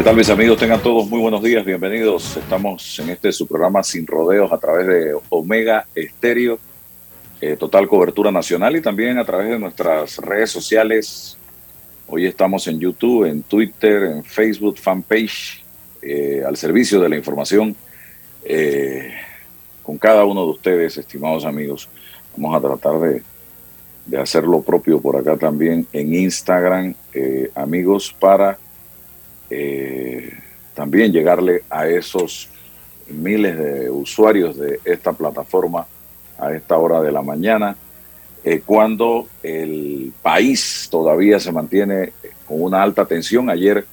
¿Qué tal mis amigos? Tengan todos muy buenos días, bienvenidos. Estamos en este su programa Sin Rodeos a través de Omega Estéreo, eh, total cobertura nacional y también a través de nuestras redes sociales. Hoy estamos en YouTube, en Twitter, en Facebook, fanpage, eh, al servicio de la información eh, con cada uno de ustedes, estimados amigos. Vamos a tratar de, de hacer lo propio por acá también en Instagram, amigos, para eh, también llegarle a esos miles de usuarios de esta plataforma a esta hora de la mañana, eh, cuando el país todavía se mantiene con una alta tensión. Ayer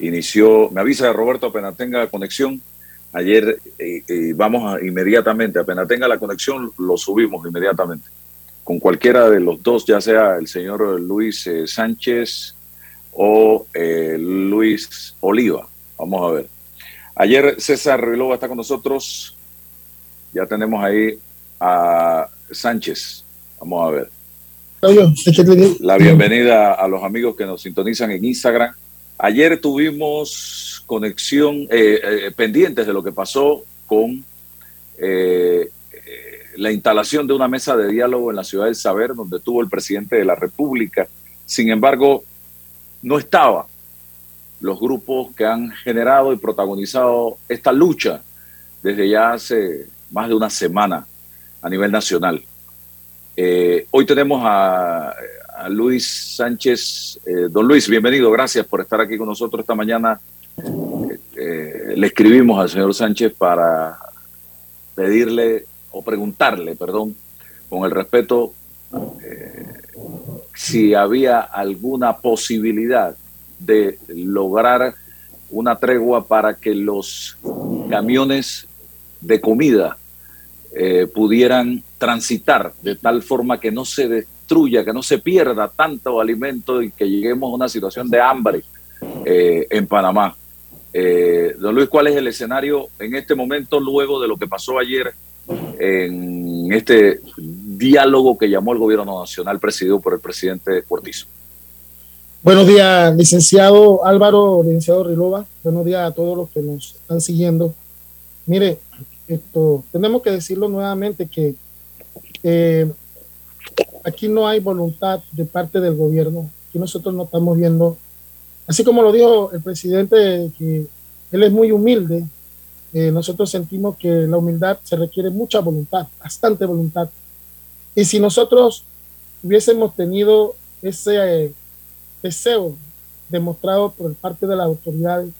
inició, me avisa de Roberto apenas tenga conexión. Ayer eh, vamos inmediatamente, apenas tenga la conexión, lo subimos inmediatamente. Con cualquiera de los dos, ya sea el señor Luis Sánchez o eh, Luis Oliva. Vamos a ver. Ayer César Rilova está con nosotros. Ya tenemos ahí a Sánchez. Vamos a ver. La bienvenida a los amigos que nos sintonizan en Instagram. Ayer tuvimos conexión eh, eh, pendientes de lo que pasó con la instalación de una mesa de diálogo en la ciudad del Saber, donde tuvo el presidente de la República. Sin embargo, no estaba los grupos que han generado y protagonizado esta lucha desde ya hace más de una semana a nivel nacional. Eh, hoy tenemos a, Luis Sánchez. Eh, don Luis, bienvenido, gracias por estar aquí con nosotros esta mañana. Eh, le escribimos al señor Sánchez para pedirle o preguntarle, perdón, con el respeto si había alguna posibilidad de lograr una tregua para que los camiones de comida eh, pudieran transitar de tal forma que no se destruya, que no se pierda tanto alimento y que lleguemos a una situación de hambre eh, en Panamá. Eh, don Luis, ¿cuál es el escenario en este momento luego de lo que pasó ayer en este diálogo que llamó el gobierno nacional presidido por el presidente Cortizo. Buenos días, licenciado Álvaro, licenciado Rilova. Buenos días a todos los que nos están siguiendo. Mire, esto tenemos que decirlo nuevamente que eh, aquí no hay voluntad de parte del gobierno. Aquí nosotros no estamos viendo, así como lo dijo el presidente, que él es muy humilde. Eh, nosotros sentimos que la humildad se requiere mucha voluntad, bastante voluntad y si nosotros hubiésemos tenido ese eh, deseo demostrado por parte de las autoridades,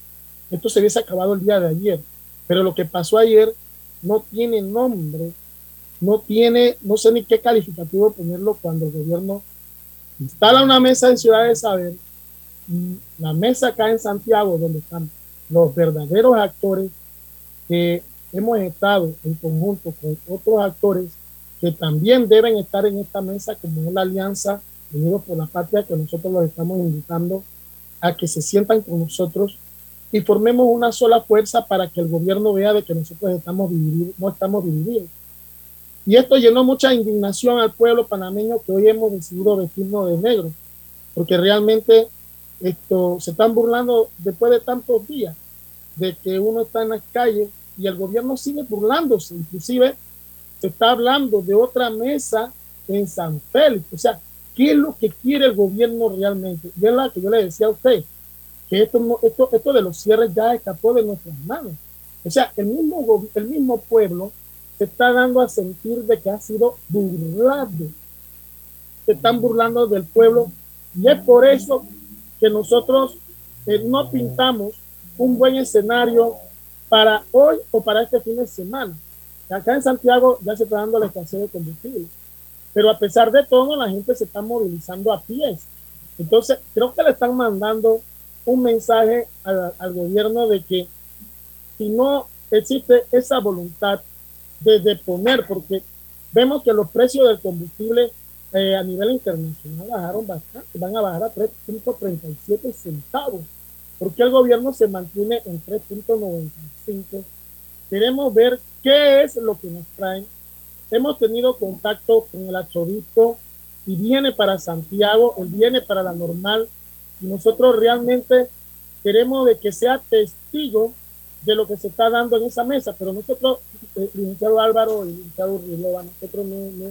esto se hubiese acabado el día de ayer. Pero lo que pasó ayer no tiene nombre, no tiene, no sé ni qué calificativo ponerlo cuando el gobierno instala una mesa en Ciudad de Saber, la mesa acá en Santiago, donde están los verdaderos actores que hemos estado en conjunto con otros actores que también deben estar en esta mesa como una alianza Unidos por la Patria, que nosotros los estamos invitando a que se sientan con nosotros y formemos una sola fuerza para que el gobierno vea de que nosotros estamos divididos, no estamos divididos. Y esto llenó mucha indignación al pueblo panameño que hoy hemos decidido vestirnos de negro, porque realmente esto se están burlando después de tantos días de que uno está en las calles y el gobierno sigue burlándose, inclusive se está hablando de otra mesa en San Félix. O sea, qué es lo que quiere el gobierno realmente. Y es la que yo le decía a usted, que esto, esto, esto de los cierres ya escapó de nuestras manos. O sea, el mismo, el mismo pueblo se está dando a sentir de que ha sido burlado. Se están burlando del pueblo y es por eso que nosotros eh, no pintamos un buen escenario para hoy o para este fin de semana. Acá en Santiago ya se está dando la escasez de combustible, pero a pesar de todo la gente se está movilizando a pies. Entonces, creo que le están mandando un mensaje al gobierno de que si no existe esa voluntad de, deponer, porque vemos que los precios del combustible eh, a nivel internacional bajaron bastante, van a bajar a 3.37 centavos. porque el gobierno se mantiene en 3.95? Queremos ver qué es lo que nos traen. Hemos tenido contacto con el arzobispo y viene para Santiago, él viene para la normal y nosotros realmente queremos de que sea testigo de lo que se está dando en esa mesa, pero nosotros, el eh, licenciado Álvaro y el licenciado Rilova, nosotros no,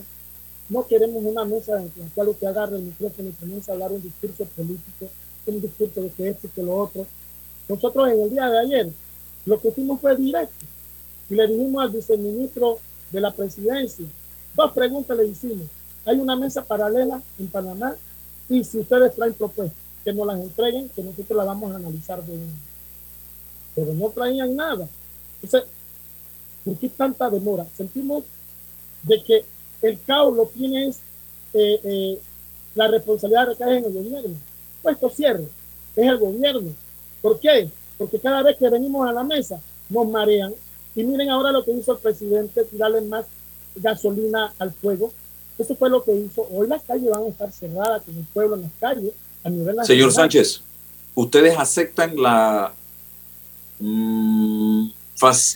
no, queremos una mesa en la cual usted agarre el micrófono y comienza a hablar un discurso político, un discurso de que esto que lo otro. Nosotros en el día de ayer lo que hicimos fue directo y le dijimos al viceministro de la presidencia, dos preguntas le hicimos. Hay una mesa paralela en Panamá y si ustedes traen propuestas, que nos las entreguen, que nosotros las vamos a analizar de pero no traían nada. Entonces, ¿por qué tanta demora? Sentimos de que el caos lo tiene eh, eh, la responsabilidad recae en el gobierno. Puesto cierre, es el gobierno. ¿Por qué? Porque cada vez que venimos a la mesa nos marean. Y miren ahora lo que hizo el presidente, tirarle más gasolina al fuego. Eso fue lo que hizo. Hoy las calles van a estar cerradas con el pueblo en las calles a nivel nacional. Señor Sánchez, ¿ustedes aceptan la Mm,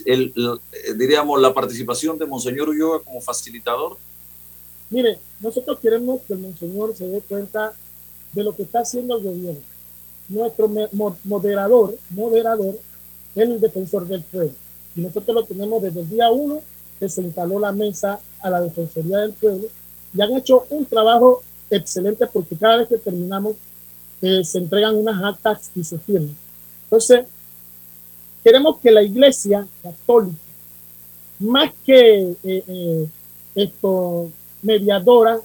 el, diríamos, la participación de Monseñor Ulloa como facilitador? Mire, nosotros queremos que el Monseñor se dé cuenta de lo que está haciendo el gobierno. Nuestro moderador, moderador, es el defensor del pueblo. Y nosotros lo tenemos desde el día uno que se instaló la mesa a la Defensoría del Pueblo y han hecho un trabajo excelente porque cada vez que terminamos eh, se entregan unas actas y se firman. Entonces, Queremos que la iglesia católica, más que eh, eh, esto, mediadora,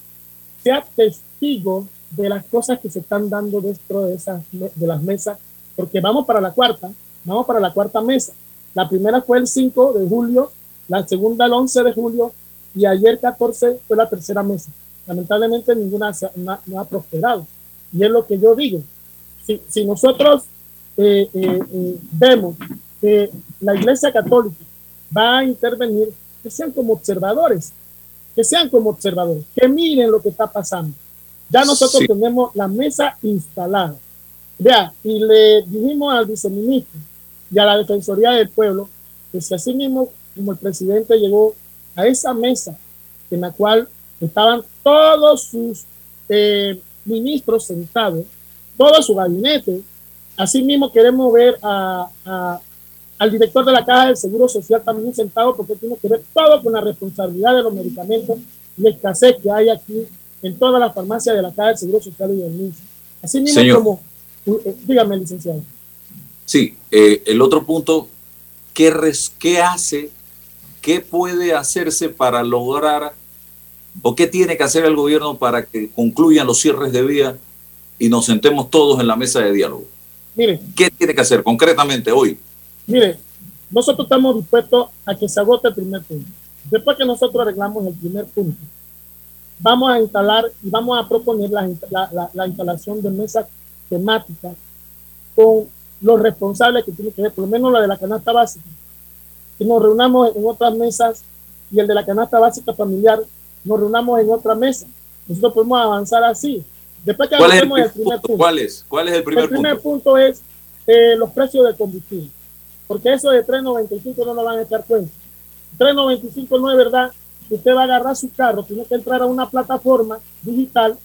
sea testigo de las cosas que se están dando dentro de, esas, de las mesas, porque vamos para la cuarta, vamos para la cuarta mesa. La primera fue el 5 de julio, la segunda el 11 de julio y ayer 14 fue la tercera mesa. Lamentablemente ninguna no, ha prosperado. Y es lo que yo digo. Si, si nosotros eh, vemos que la Iglesia Católica va a intervenir, que sean como observadores, que sean como observadores, que miren lo que está pasando. Ya nosotros tenemos la mesa instalada. Vea, y le dijimos al viceministro y a la Defensoría del Pueblo que si así mismo como el presidente llegó a esa mesa en la cual estaban todos sus eh, ministros sentados, todo su gabinete, así mismo queremos ver a, al director de la Caja del Seguro Social también sentado porque tiene que ver todo con la responsabilidad de los medicamentos y la escasez que hay aquí en todas las farmacias de la Caja del Seguro Social y del MINS. Así mismo como, eh, dígame, licenciado. Sí, eh, el otro punto, ¿qué, res, ¿qué hace, qué puede hacerse para lograr o qué tiene que hacer el gobierno para que concluyan los cierres de vía y nos sentemos todos en la mesa de diálogo? Mire, ¿qué tiene que hacer concretamente hoy? Mire, nosotros estamos dispuestos a que se agote el primer punto. Después que nosotros arreglamos el primer punto, vamos a instalar y vamos a proponer la, la, instalación de mesas temáticas con los responsables que tienen que ver, por lo menos la de la canasta básica, que nos reunamos en otras mesas y el de la canasta básica familiar nos reunamos en otra mesa. Nosotros podemos avanzar así. Después que ¿Cuál el, primer punto, ¿Cuál es? ¿Cuál es el primer punto? El primer punto, es eh, los precios del combustible porque eso de 3.95 no lo van a echar cuenta. 3.95 no es verdad usted va a agarrar su carro, tiene que entrar a una plataforma digital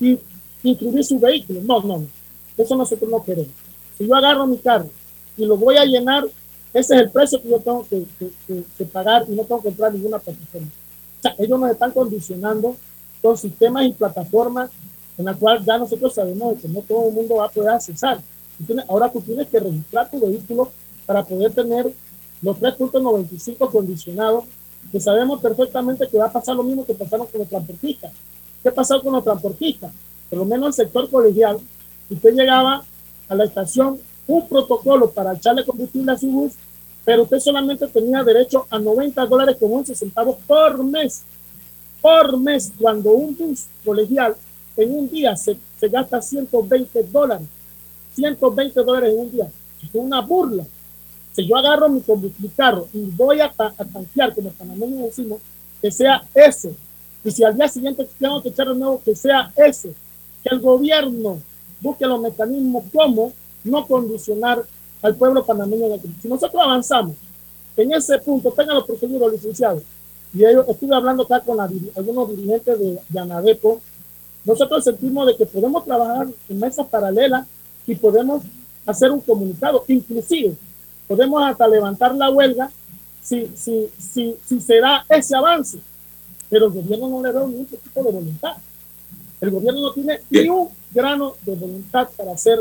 y inscribir su vehículo. No, no, no. Eso nosotros no queremos. Si yo agarro mi carro y lo voy a llenar, ese es el precio que yo tengo que, pagar y no tengo que a ninguna plataforma. O sea, ellos nos están condicionando con sistemas y plataformas en la cual ya nosotros sabemos que no todo el mundo va a poder accesar. ahora tú tienes que registrar tu vehículo para poder tener los 3.95 condicionados, que sabemos perfectamente que va a pasar lo mismo que pasaron con los transportistas. ¿Qué pasó con los transportistas? Por lo menos el sector colegial, usted llegaba a la estación un protocolo para echarle combustible a su bus, pero usted solamente tenía derecho a 90 dólares con 11 centavos por mes. Por mes, cuando un bus colegial en un día se, se gasta 120 dólares. 120 dólares en un día. Es una burla. Si yo agarro mi combustible carro y voy a, a tanquear, como panameños decimos, que sea ese. Y si al día siguiente tengo que echar de nuevo, que sea ese. Que el gobierno busque los mecanismos como no condicionar al pueblo panameño. Si nosotros avanzamos en ese punto, tengan los procedimientos licenciados. Y yo estuve hablando acá con algunos dirigentes de, de Nosotros sentimos de que podemos trabajar en mesas paralelas y podemos hacer un comunicado. Inclusive, podemos hasta levantar la huelga si, si, si, si será ese avance. Pero el gobierno no le da ningún tipo de voluntad. El gobierno no tiene ni un grano de voluntad para hacer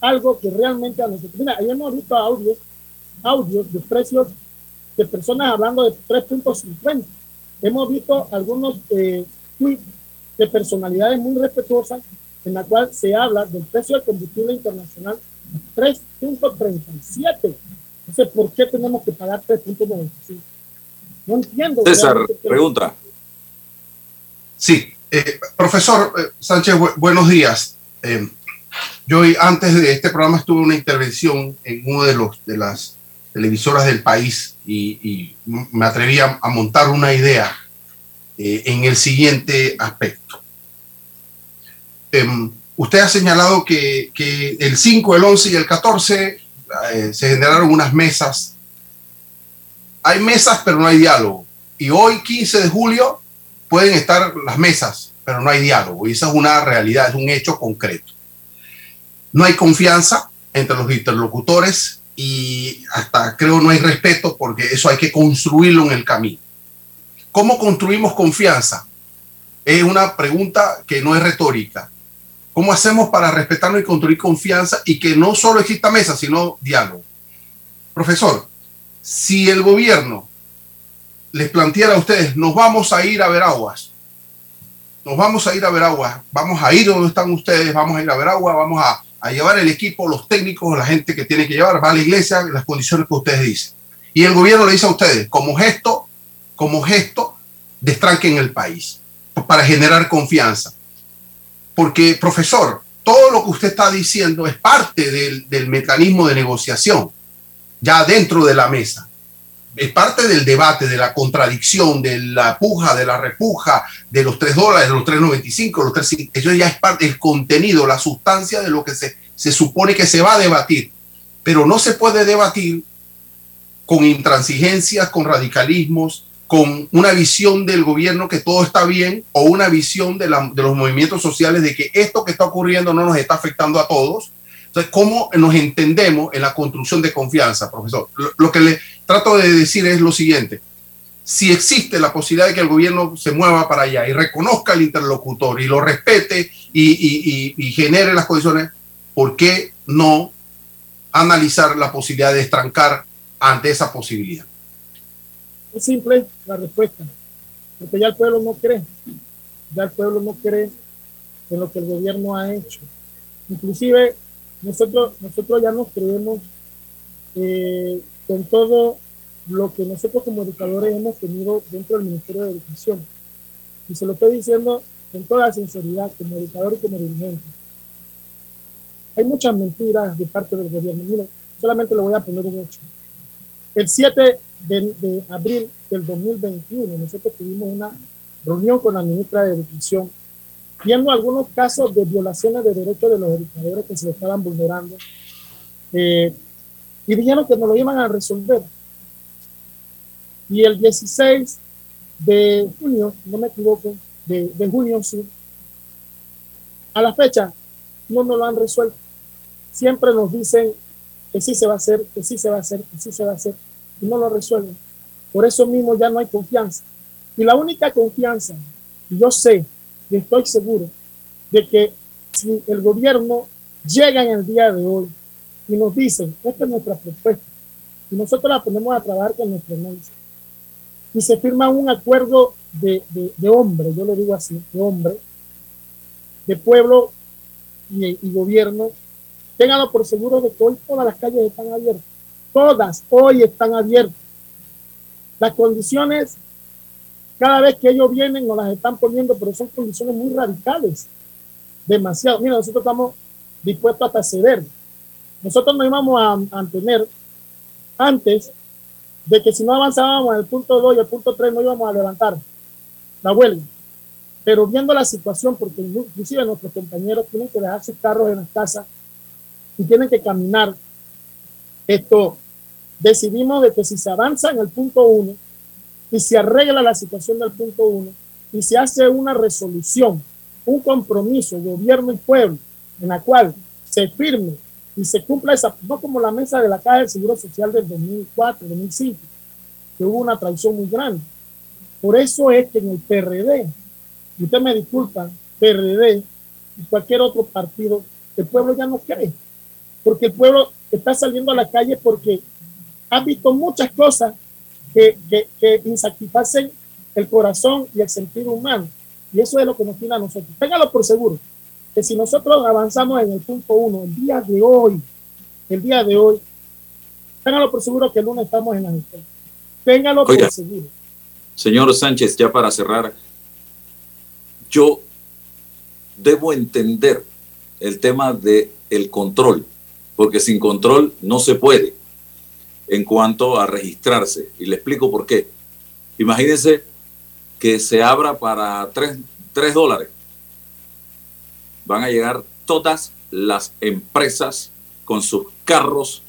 algo que realmente a nosotros. Mira, ahí hemos visto audios, audios de precios de personas hablando de 3.50. Hemos visto algunos eh, tweets de personalidades muy respetuosas en la cual se habla del precio del combustible internacional 3.37. Entonces, ¿por qué tenemos que pagar 3.95? No entiendo. César, pregunta. Sí, eh, profesor eh, Sánchez, buenos días. Eh, yo antes de este programa estuve una intervención en una de, los, de las televisoras del país y, me atreví a, montar una idea en el siguiente aspecto. Usted ha señalado que, que, el 5, el 11 y el 14 se generaron unas mesas. Hay mesas, pero no hay diálogo. Y hoy, 15 de julio, pueden estar las mesas, pero no hay diálogo. Y esa es una realidad, es un hecho concreto. No hay confianza entre los interlocutores y hasta creo no hay respeto porque eso hay que construirlo en el camino. ¿Cómo construimos confianza? Es una pregunta que no es retórica. ¿Cómo hacemos para respetarnos y construir confianza y que no solo exista mesa, sino diálogo? Profesor, si el gobierno les planteara a ustedes, nos vamos a ir a ver aguas, nos vamos a ir a ver aguas, vamos a ir donde están ustedes, vamos a ir a ver agua, vamos a, llevar el equipo, los técnicos, la gente que tiene que llevar, va a la iglesia, las condiciones que ustedes dicen. Y el gobierno le dice a ustedes, como gesto, como gesto, destranquen el país para generar confianza. Porque, profesor, todo lo que usted está diciendo es parte del, del mecanismo de negociación, ya dentro de la mesa es parte del debate, de la contradicción, de la puja, de la repuja, de los 3 dólares, de los 3.95, los 3, eso ya es parte del contenido, la sustancia de lo que se, se supone que se va a debatir. Pero no se puede debatir con intransigencias, con radicalismos, con una visión del gobierno que todo está bien o una visión de, la, de los movimientos sociales de que esto que está ocurriendo no nos está afectando a todos entonces, ¿cómo nos entendemos en la construcción de confianza, profesor? Lo, que le trato de decir es lo siguiente. Si existe la posibilidad de que el gobierno se mueva para allá y reconozca al interlocutor y lo respete y, y genere las condiciones, ¿por qué no analizar la posibilidad de estrancar ante esa posibilidad? Es simple la respuesta, porque ya el pueblo no cree, ya el pueblo no cree en lo que el gobierno ha hecho. Inclusive nosotros, nosotros ya nos creemos eh, con todo lo que nosotros como educadores hemos tenido dentro del Ministerio de Educación. Y se lo estoy diciendo con toda sinceridad, como educador y como dirigente. Hay muchas mentiras de parte del gobierno. Mira, solamente le voy a poner un hecho. El 7 de, de abril del 2021, nosotros tuvimos una reunión con la ministra de Educación viendo algunos casos de violaciones de derechos de los educadores que se estaban vulnerando. Eh, y dijeron que nos lo iban a resolver. Y el 16 de junio, no me equivoco, de, de junio, sí, a la fecha no nos lo han resuelto. Siempre nos dicen que sí se va a hacer, que sí se va a hacer, que sí se va a hacer, y no lo resuelven. Por eso mismo ya no hay confianza. Y la única confianza, yo sé y estoy seguro de que si el gobierno llega en el día de hoy y nos dicen, esta es nuestra propuesta, y nosotros la ponemos a trabajar con nuestro análisis, y se firma un acuerdo de, de, de hombre, yo lo digo así, de hombre, de pueblo y, y gobierno, ténganlo por seguro de que hoy todas las calles están abiertas. Todas hoy están abiertas. Las condiciones, cada vez que ellos vienen, nos las están poniendo, pero son condiciones muy radicales. Demasiado. Mira, nosotros estamos dispuestos hasta ceder. Nosotros nos íbamos a mantener antes de que si no avanzábamos el punto 2 y el punto 3 no íbamos a levantar la huelga. Pero viendo la situación, porque inclusive nuestros compañeros tienen que dejar sus carros en las casas y tienen que caminar, esto decidimos de que si se avanza en el punto 1 y se arregla la situación del punto 1 y se hace una resolución, un compromiso, gobierno y pueblo, en la cual se firme y se cumpla esa, no como la mesa de la Caja del Seguro Social del 2004, 2005, que hubo una traición muy grande. Por eso es que en el PRD, y usted me disculpa, PRD y cualquier otro partido, el pueblo ya no cree, porque el pueblo está saliendo a la calle porque ha visto muchas cosas que, que, que insatisfacen el corazón y el sentido humano. Y eso es lo que nos tiene a nosotros. Téngalo por seguro, que si nosotros avanzamos en el punto uno, el día de hoy, el día de hoy, téngalo por seguro que el lunes estamos en la gestión. Téngalo Oiga, por seguro. Señor Sánchez, ya para cerrar, yo debo entender el tema del el control, porque sin control no se puede en cuanto a registrarse. Y le explico por qué. Imagínense que se abra para 3, dólares. Van a llegar todas las empresas con sus carros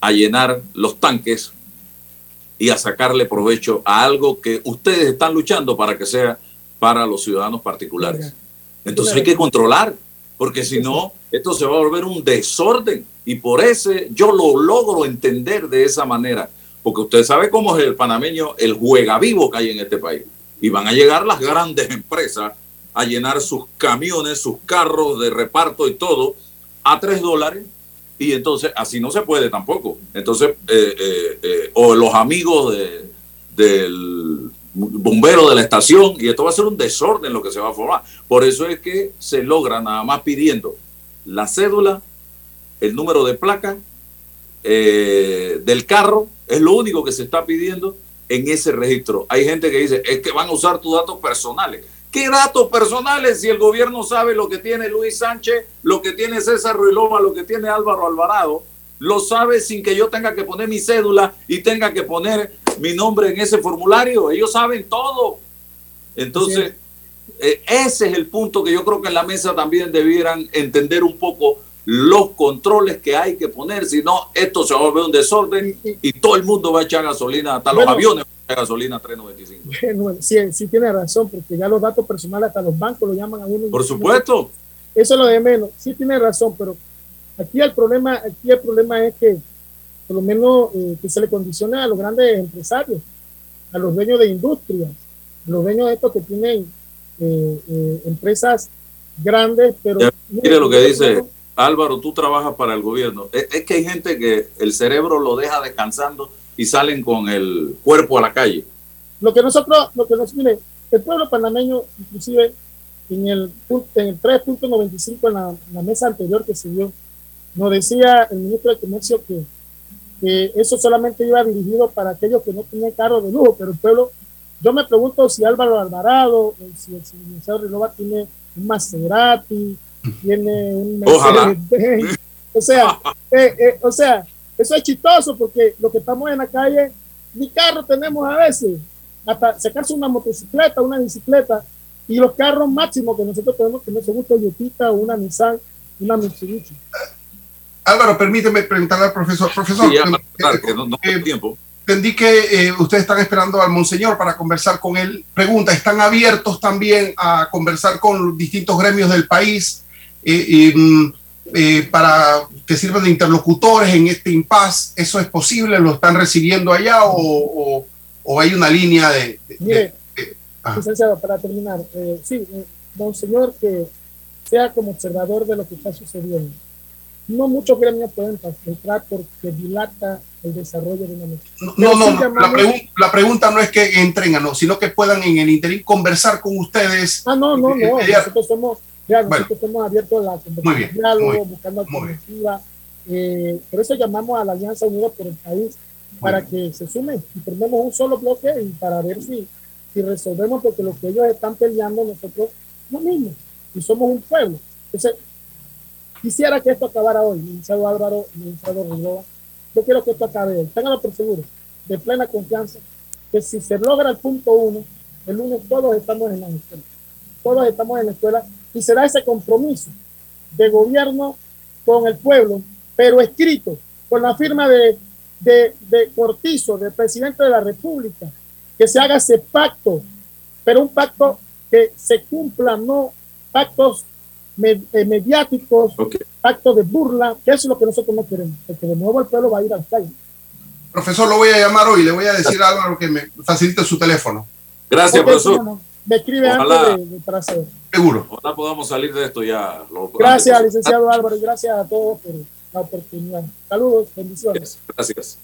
a llenar los tanques y a sacarle provecho a algo que ustedes están luchando para que sea para los ciudadanos particulares. Entonces hay que controlar, porque si no, esto se va a volver un desorden. Y por ese yo lo logro entender de esa manera, porque usted sabe cómo es el panameño, el juega vivo que hay en este país. Y van a llegar las grandes empresas a llenar sus camiones, sus carros de reparto y todo a tres dólares. Y entonces así no se puede tampoco. Entonces, eh, eh, eh, o los amigos de, del bombero de la estación, y esto va a ser un desorden lo que se va a formar. Por eso es que se logra nada más pidiendo la cédula, el número de placa eh, del carro, es lo único que se está pidiendo en ese registro. Hay gente que dice, es que van a usar tus datos personales. ¿Qué datos personales si el gobierno sabe lo que tiene Luis Sánchez, lo que tiene César Ruilova, lo que tiene Álvaro Alvarado? Lo sabe sin que yo tenga que poner mi cédula y tenga que poner mi nombre en ese formulario. Ellos saben todo. Entonces, eh, ese es el punto que yo creo que en la mesa también debieran entender un poco los controles que hay que poner, si no, esto se va a volver un desorden y todo el mundo va a echar gasolina, hasta los aviones van a echar gasolina a 3.95. Bueno, sí, sí tiene razón, porque ya los datos personales hasta los bancos lo llaman a uno. Por supuesto. Eso es lo de menos. Sí tiene razón, pero aquí el problema, aquí el problema es que por lo menos eh, que se le condiciona a los grandes empresarios, a los dueños de industrias, a los dueños de estos que tienen eh, eh, empresas grandes, pero Mire lo que dice Álvaro, tú trabajas para el gobierno. Es, es que hay gente que el cerebro lo deja descansando y salen con el cuerpo a la calle. Lo que nosotros, lo que nos, mire, el pueblo panameño, inclusive en el, en el 3.95 en la, la mesa anterior que se dio, nos decía el ministro de Comercio que, que eso solamente iba dirigido para aquellos que no tenían carros de lujo, pero el pueblo, yo me pregunto si Álvaro Alvarado, si el señor Renova tiene un Maserati, tiene un o sea, eh, eh, o sea, eso es chistoso porque lo que estamos en la calle, ni carro tenemos a veces, hasta sacarse una motocicleta, una bicicleta, y los carros máximos que nosotros tenemos que no se gusta Toyota o una Nissan, una Mitsubishi. Álvaro, permíteme preguntarle al profesor. Profesor, Sí, ya, para que no, no eh, tiempo. entendí que eh, ustedes están esperando al monseñor para conversar con él. Pregunta, ¿están abiertos también a conversar con distintos gremios del país eh, eh, para que sirvan de interlocutores en este impasse? ¿Eso es posible? ¿Lo están recibiendo allá o, o- o hay una línea de... de- Mire, de- ah, licenciado, para terminar, eh, sí, eh, don señor, que sea como observador de lo que está sucediendo. No muchos gremios pueden entrar porque dilata el desarrollo de una No, no, no. La, la, pregunta no es que entren, no, sino que puedan en el interín conversar con ustedes. Ah, no, no, no. Nosotros somos, ya, nosotros estamos abiertos a la conversación, diálogo, buscando alternativas. Eh, por eso llamamos a la Alianza Unida por el País para que se sumen y formemos un solo bloque y para ver si, si resolvemos, porque lo que ellos están peleando, nosotros lo mismo. Y somos un pueblo. Entonces, Quisiera que esto acabara hoy, licenciado Álvaro, licenciado Rigoba. Yo quiero que esto acabe hoy. Ténganlo por seguro, de plena confianza, que si se logra el punto uno, el lunes todos estamos en la escuela. Todos estamos en la escuela y será ese compromiso de gobierno con el pueblo, pero escrito con la firma de, de, de Cortizo, del presidente de la República, que se haga ese pacto, pero un pacto que se cumpla, no pactos eh, mediáticos, actos de burla, que eso es lo que nosotros no queremos, porque de nuevo el pueblo va a ir al calle. Profesor, lo voy a llamar hoy, le voy a decir a Álvaro que me facilite su teléfono. Gracias, profesor. Me escribe antes de, para hacer. Seguro. Ojalá podamos salir de esto ya. gracias, licenciado Álvaro, y gracias a todos por la oportunidad. Saludos, bendiciones. Gracias.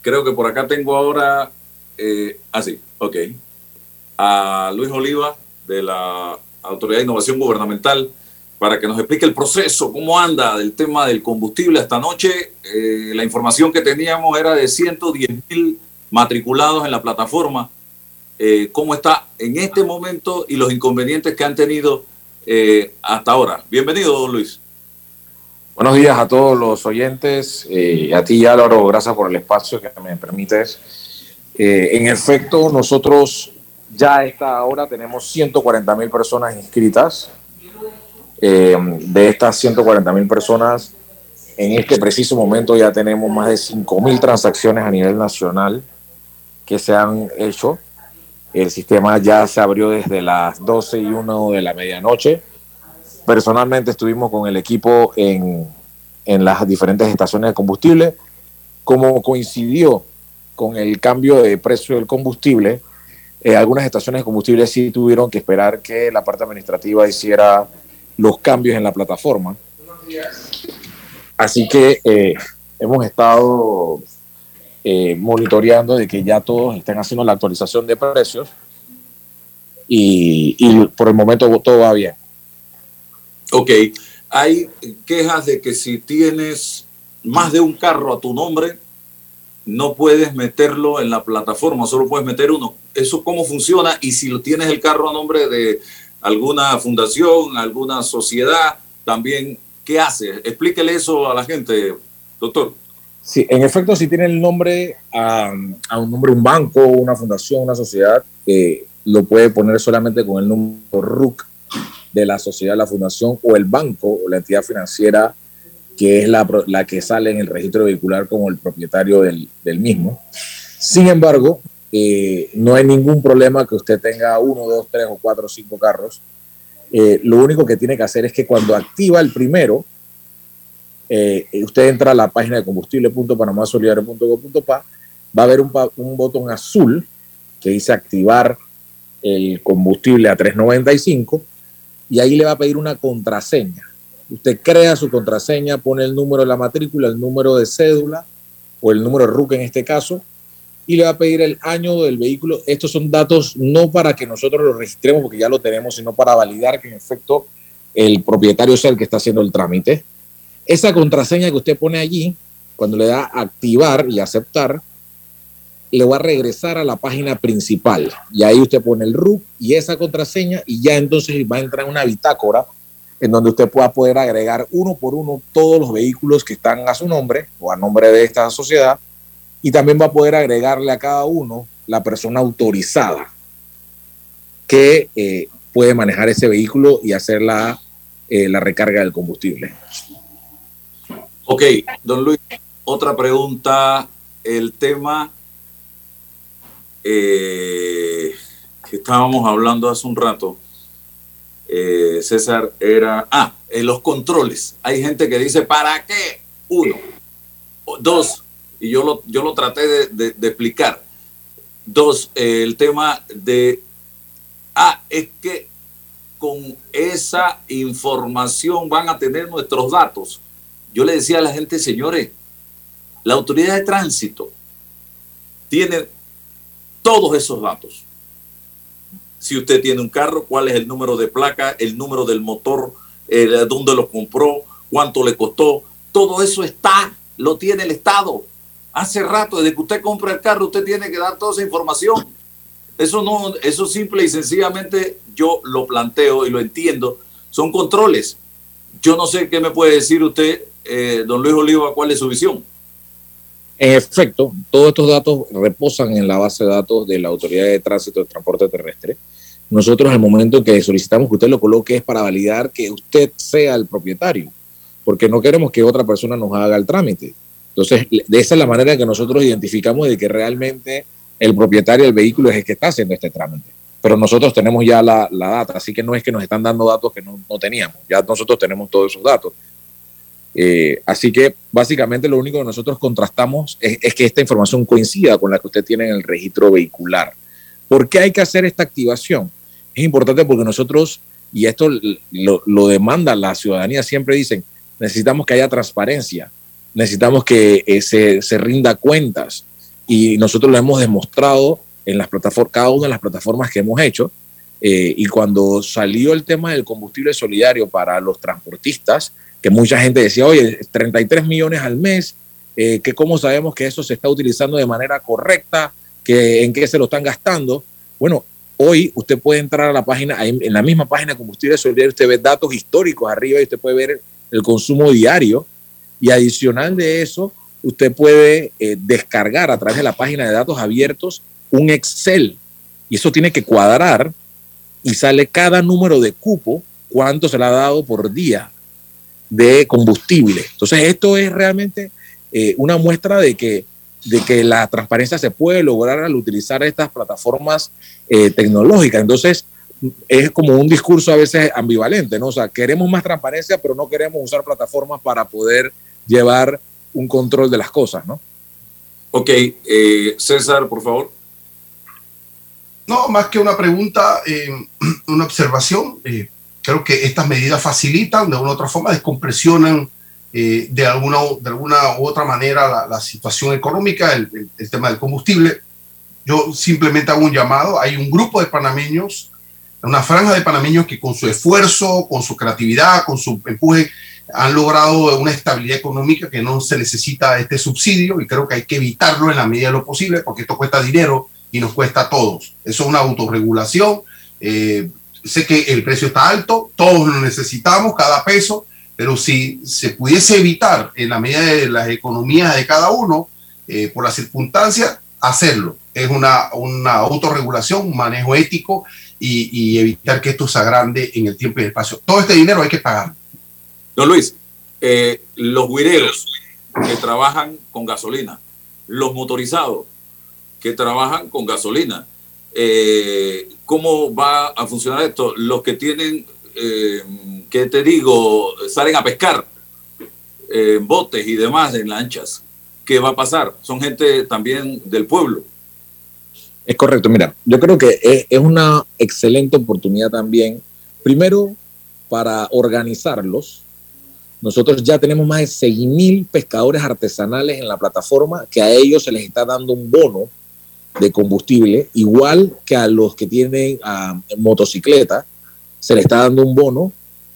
Creo que por acá tengo ahora, eh, ah, sí, ok, a Luis Oliva de la Autoridad de Innovación Gubernamental para que nos explique el proceso, cómo anda del tema del combustible. Esta noche eh, la información que teníamos era de 110 mil matriculados en la plataforma. Eh, ¿Cómo está en este momento y los inconvenientes que han tenido eh, hasta ahora? Bienvenido, Luis. Buenos días a todos los oyentes. a ti, Álvaro, gracias por el espacio que me permites. en efecto, nosotros ya a esta hora tenemos 140 mil personas inscritas eh, de estas 140 mil personas, en este preciso momento ya tenemos más de 5 mil transacciones a nivel nacional que se han hecho. El sistema ya se abrió desde las 12 y 1 de la medianoche. Personalmente estuvimos con el equipo en, en las diferentes estaciones de combustible. Como coincidió con el cambio de precio del combustible, eh, algunas estaciones de combustible sí tuvieron que esperar que la parte administrativa hiciera los cambios en la plataforma. Así que eh, hemos estado eh, monitoreando de que ya todos estén haciendo la actualización de precios y, por el momento todo va bien. Ok, hay quejas de que si tienes más de un carro a tu nombre, no puedes meterlo en la plataforma, solo puedes meter uno. ¿Eso cómo funciona? Y si tienes el carro a nombre de alguna fundación, alguna sociedad, también, ¿qué hace? Explíquele eso a la gente, doctor. Sí, en efecto, si tiene el nombre a, un nombre, un banco, una fundación, una sociedad, lo puede poner solamente con el número RUC de la sociedad, la fundación o el banco o la entidad financiera que es la, la que sale en el registro vehicular como el propietario del, del mismo. Sin embargo, eh, no hay ningún problema que usted tenga uno, dos, tres o cuatro o cinco carros. Eh, lo único que tiene que hacer es que cuando activa el primero, eh, usted entra a la página de combustible.panamasolidario.gov.pa, va a haber un, un, botón azul que dice activar el combustible a 395 y ahí le va a pedir una contraseña. Usted crea su contraseña, pone el número de la matrícula, el número de cédula o el número de RUC en este caso, y le va a pedir el año del vehículo. Estos son datos no para que nosotros lo registremos porque ya lo tenemos, sino para validar que en efecto el propietario sea el que está haciendo el trámite. Esa contraseña que usted pone allí, cuando le da activar y aceptar, le va a regresar a la página principal. Y ahí usted pone el RUC y esa contraseña y ya entonces va a entrar una bitácora en donde usted pueda poder agregar uno por uno todos los vehículos que están a su nombre o a nombre de esta sociedad y también va a poder agregarle a cada uno la persona autorizada que eh, puede manejar ese vehículo y hacer la, eh, la recarga del combustible. Ok, don Luis, otra pregunta. El tema eh, que estábamos hablando hace un rato, César, era, ah, los controles. Hay gente que dice, ¿para qué? Uno. Dos, y yo lo, yo lo traté de, explicar. Dos, eh, el tema de, ah, es que con esa información van a tener nuestros datos? Yo le decía a la gente, señores, la autoridad de tránsito tiene todos esos datos. Si usted tiene un carro, cuál es el número de placa, el número del motor, dónde lo compró, cuánto le costó, todo eso está, lo tiene el Estado. Hace rato, desde que usted compra el carro, usted tiene que dar toda esa información. Eso no, eso simple y sencillamente yo lo planteo y lo entiendo. Son controles. Yo no sé qué me puede decir usted, eh, don Luis Oliva, cuál es su visión. En efecto, todos estos datos reposan en la base de datos de la Autoridad de Tránsito de Transporte Terrestre. Nosotros, al momento que solicitamos que usted lo coloque, es para validar que usted sea el propietario, porque no queremos que otra persona nos haga el trámite. Entonces, de esa es la manera que nosotros identificamos de que realmente el propietario del vehículo es el que está haciendo este trámite. Pero nosotros tenemos ya la, data, así que no es que nos están dando datos que no, teníamos, ya nosotros tenemos todos esos datos. Eh, así que básicamente lo único que nosotros contrastamos es, es, que esta información coincida con la que usted tiene en el registro vehicular. ¿Por qué hay que hacer esta activación? Es importante porque nosotros, y esto lo, lo demanda la ciudadanía, siempre dicen, necesitamos que haya transparencia necesitamos que eh, se, se, rinda cuentas y nosotros lo hemos demostrado en las plataformas, cada una de las plataformas que hemos hecho. Eh, y cuando salió el tema del combustible solidario para los transportistas, que mucha gente decía, oye, 33 millones al mes, eh, que cómo sabemos que eso se está utilizando de manera correcta, que en qué se lo están gastando. Bueno, hoy usted puede entrar a la página, en la misma página de combustible solidario, usted ve datos históricos arriba y usted puede ver el consumo diario y adicional de eso, usted puede eh, descargar a través de la página de datos abiertos un Excel. Y eso tiene que cuadrar y sale cada número de cupo, cuánto se le ha dado por día de combustible. Entonces, esto es realmente eh, una muestra de que, de que la transparencia se puede lograr al utilizar estas plataformas eh, tecnológicas. Entonces, es como un discurso a veces ambivalente, ¿no? O sea, queremos más transparencia, pero no queremos usar plataformas para poder llevar un control de las cosas, ¿no? Ok, eh, César, por favor. No, más que una pregunta, eh, una observación. Eh, creo que estas medidas facilitan de una u otra forma, descompresionan de, alguna, de alguna u otra manera la, situación económica, el, el, tema del combustible. Yo simplemente hago un llamado. Hay un grupo de panameños, una franja de panameños que con su esfuerzo, con su creatividad, con su empuje, han logrado una estabilidad económica que no se necesita este subsidio y creo que hay que evitarlo en la medida de lo posible porque esto cuesta dinero y nos cuesta a todos. Eso es una autorregulación. Eh, sé que el precio está alto, todos lo necesitamos, cada peso, pero si se pudiese evitar en la medida de las economías de cada uno, eh, por las circunstancias, hacerlo. Es una, una autorregulación, un manejo ético y, evitar que esto se agrande en el tiempo y el espacio. Todo este dinero hay que pagarlo. Don Luis, eh, los guireros que trabajan con gasolina, los motorizados que trabajan con gasolina, eh, ¿cómo va a funcionar esto? Los que tienen, eh, ¿qué te digo? Salen a pescar en botes y demás, en lanchas. ¿Qué va a pasar? Son gente también del pueblo. Es correcto, mira, yo creo que es, es una excelente oportunidad también, primero, para organizarlos, nosotros ya tenemos más de 6.000 pescadores artesanales en la plataforma que a ellos se les está dando un bono de combustible, igual que a los que tienen motocicleta, se les está dando un bono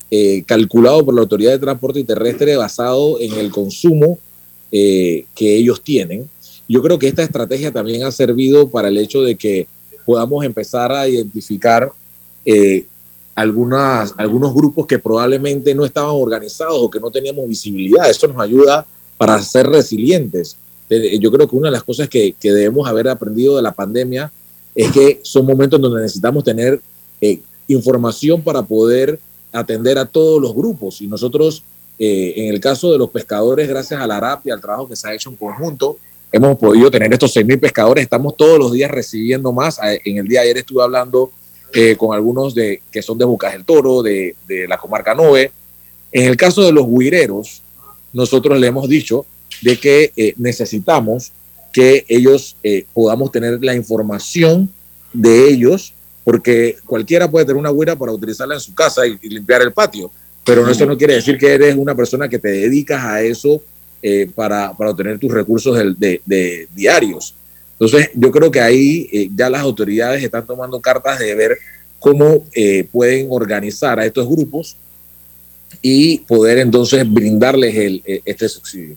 eh, calculado por la Autoridad de Transporte Terrestre basado en el consumo eh, que ellos tienen. Yo creo que esta estrategia también ha servido para el hecho de que podamos empezar a identificar eh, algunas, algunos grupos que probablemente no estaban organizados o que no teníamos visibilidad. Eso nos ayuda para ser resilientes. Yo creo que una de las cosas que, que debemos haber aprendido de la pandemia es que son momentos donde necesitamos tener eh, información para poder atender a todos los grupos. Y nosotros, eh, en el caso de los pescadores, gracias a la ARAP y al trabajo que se ha hecho en conjunto, hemos podido tener estos 6.000 pescadores. Estamos todos los días recibiendo más. En el día de ayer estuve hablando eh, con algunos de, que son de Bucas del Toro, de, de la comarca Nove. En el caso de los huireros, nosotros le hemos dicho de que eh, necesitamos que ellos eh, podamos tener la información de ellos porque cualquiera puede tener una güera para utilizarla en su casa y, limpiar el patio, pero eso no quiere decir que eres una persona que te dedicas a eso eh, para, para, obtener tus recursos de, de, diarios. Entonces, yo creo que ahí ya las autoridades están tomando cartas de ver cómo pueden organizar a estos grupos y poder entonces brindarles el, este subsidio.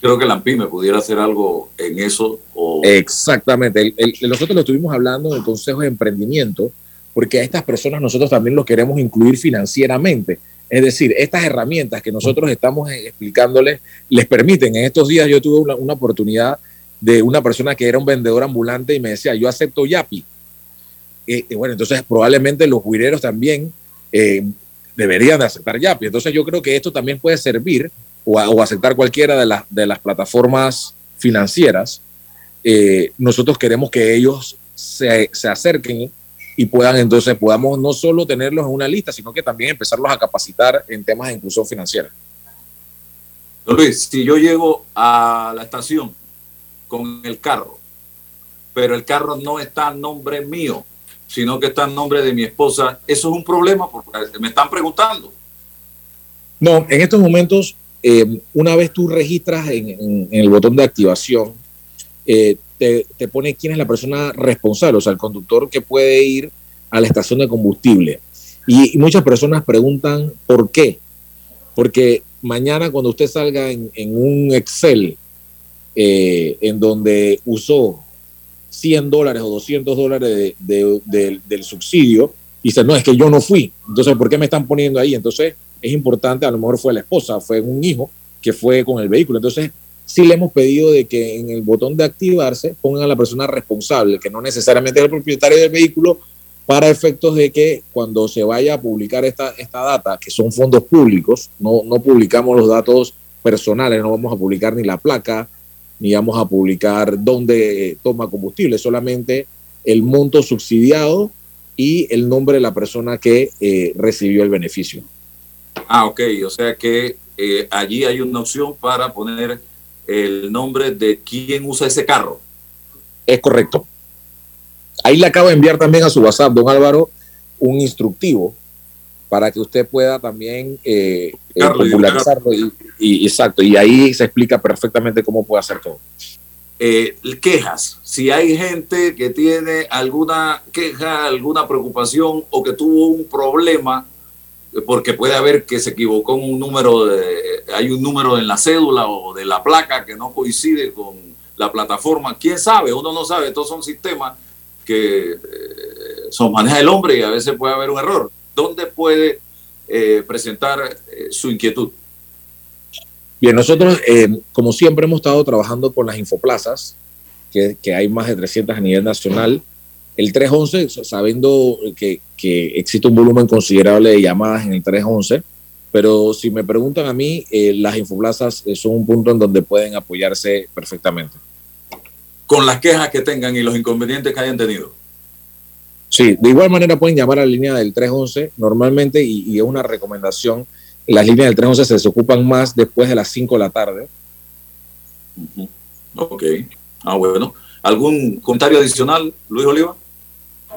Creo que la PYME pudiera hacer algo en eso. Exactamente. nosotros lo estuvimos hablando en el Consejo de Emprendimiento, porque a estas personas nosotros también los queremos incluir financieramente. Es decir, estas herramientas que nosotros estamos explicándoles les permiten. En estos días yo tuve una, oportunidad de una persona que era un vendedor ambulante y me decía, yo acepto Yapi. y bueno, entonces probablemente los huireros también eh, deberían de aceptar Yapi. Entonces yo creo que esto también puede servir o, aceptar cualquiera de, las de las plataformas financieras. Eh, nosotros queremos que ellos se, se acerquen y puedan entonces podamos no solo tenerlos en una lista, sino que también empezarlos a capacitar en temas de inclusión financiera. Luis, si yo llego a la estación con el carro, pero el carro no está a nombre mío, sino que está en nombre de mi esposa, ¿eso es un problema? Porque me están preguntando. No, en estos momentos, eh, una vez tú registras en, el botón de activación, eh, te, pone quién es la persona responsable, o sea, el conductor que puede ir a la estación de combustible. Y, muchas personas preguntan por qué. Porque mañana cuando usted salga en, un Excel eh, en donde usó 100 dólares o 200 dólares del subsidio, dice, no, es que yo no fui. Entonces, ¿por qué me están poniendo ahí? Entonces, es importante, a lo mejor fue la esposa, fue un hijo que fue con el vehículo. Entonces, sí le hemos pedido de que en el botón de activarse pongan a la persona responsable, que no necesariamente es el propietario del vehículo, para efectos de que cuando se vaya a publicar esta, esta data, que son fondos públicos, no, no publicamos los datos personales, no vamos a publicar ni la placa, ni vamos a publicar dónde toma combustible, solamente el monto subsidiado y el nombre de la persona que eh, recibió el beneficio. Ah, ok, o sea que eh, allí hay una opción para poner el nombre de quién usa ese carro. Es correcto. Ahí le acabo de enviar también a su WhatsApp, don Álvaro, un instructivo para que usted pueda también eh, eh popularizarlo. Y, exacto, y ahí se explica perfectamente cómo puede hacer todo. Eh, quejas, si hay gente que tiene alguna queja, alguna preocupación o que tuvo un problema porque puede haber que se equivocó un número, de, hay un número en la cédula o de la placa que no coincide con la plataforma. ¿Quién sabe? Uno no sabe. Estos son sistemas que eh, son maneja el hombre y a veces puede haber un error. ¿Dónde puede eh, presentar eh, su inquietud? Bien, nosotros, como siempre, hemos estado trabajando con las infoplazas, que, que hay más de 300 a nivel nacional el 311, sabiendo que, existe un volumen considerable de llamadas en el 311, pero si me preguntan a mí, eh, las infoplazas eh, son un punto en donde pueden apoyarse perfectamente. Con las quejas que tengan y los inconvenientes que hayan tenido. Sí, de igual manera pueden llamar a la línea del 311 normalmente y, es una recomendación. Las líneas del 311 se desocupan más después de las 5 de la tarde. Ok. Ah, bueno. ¿Algún comentario adicional, Luis Oliva?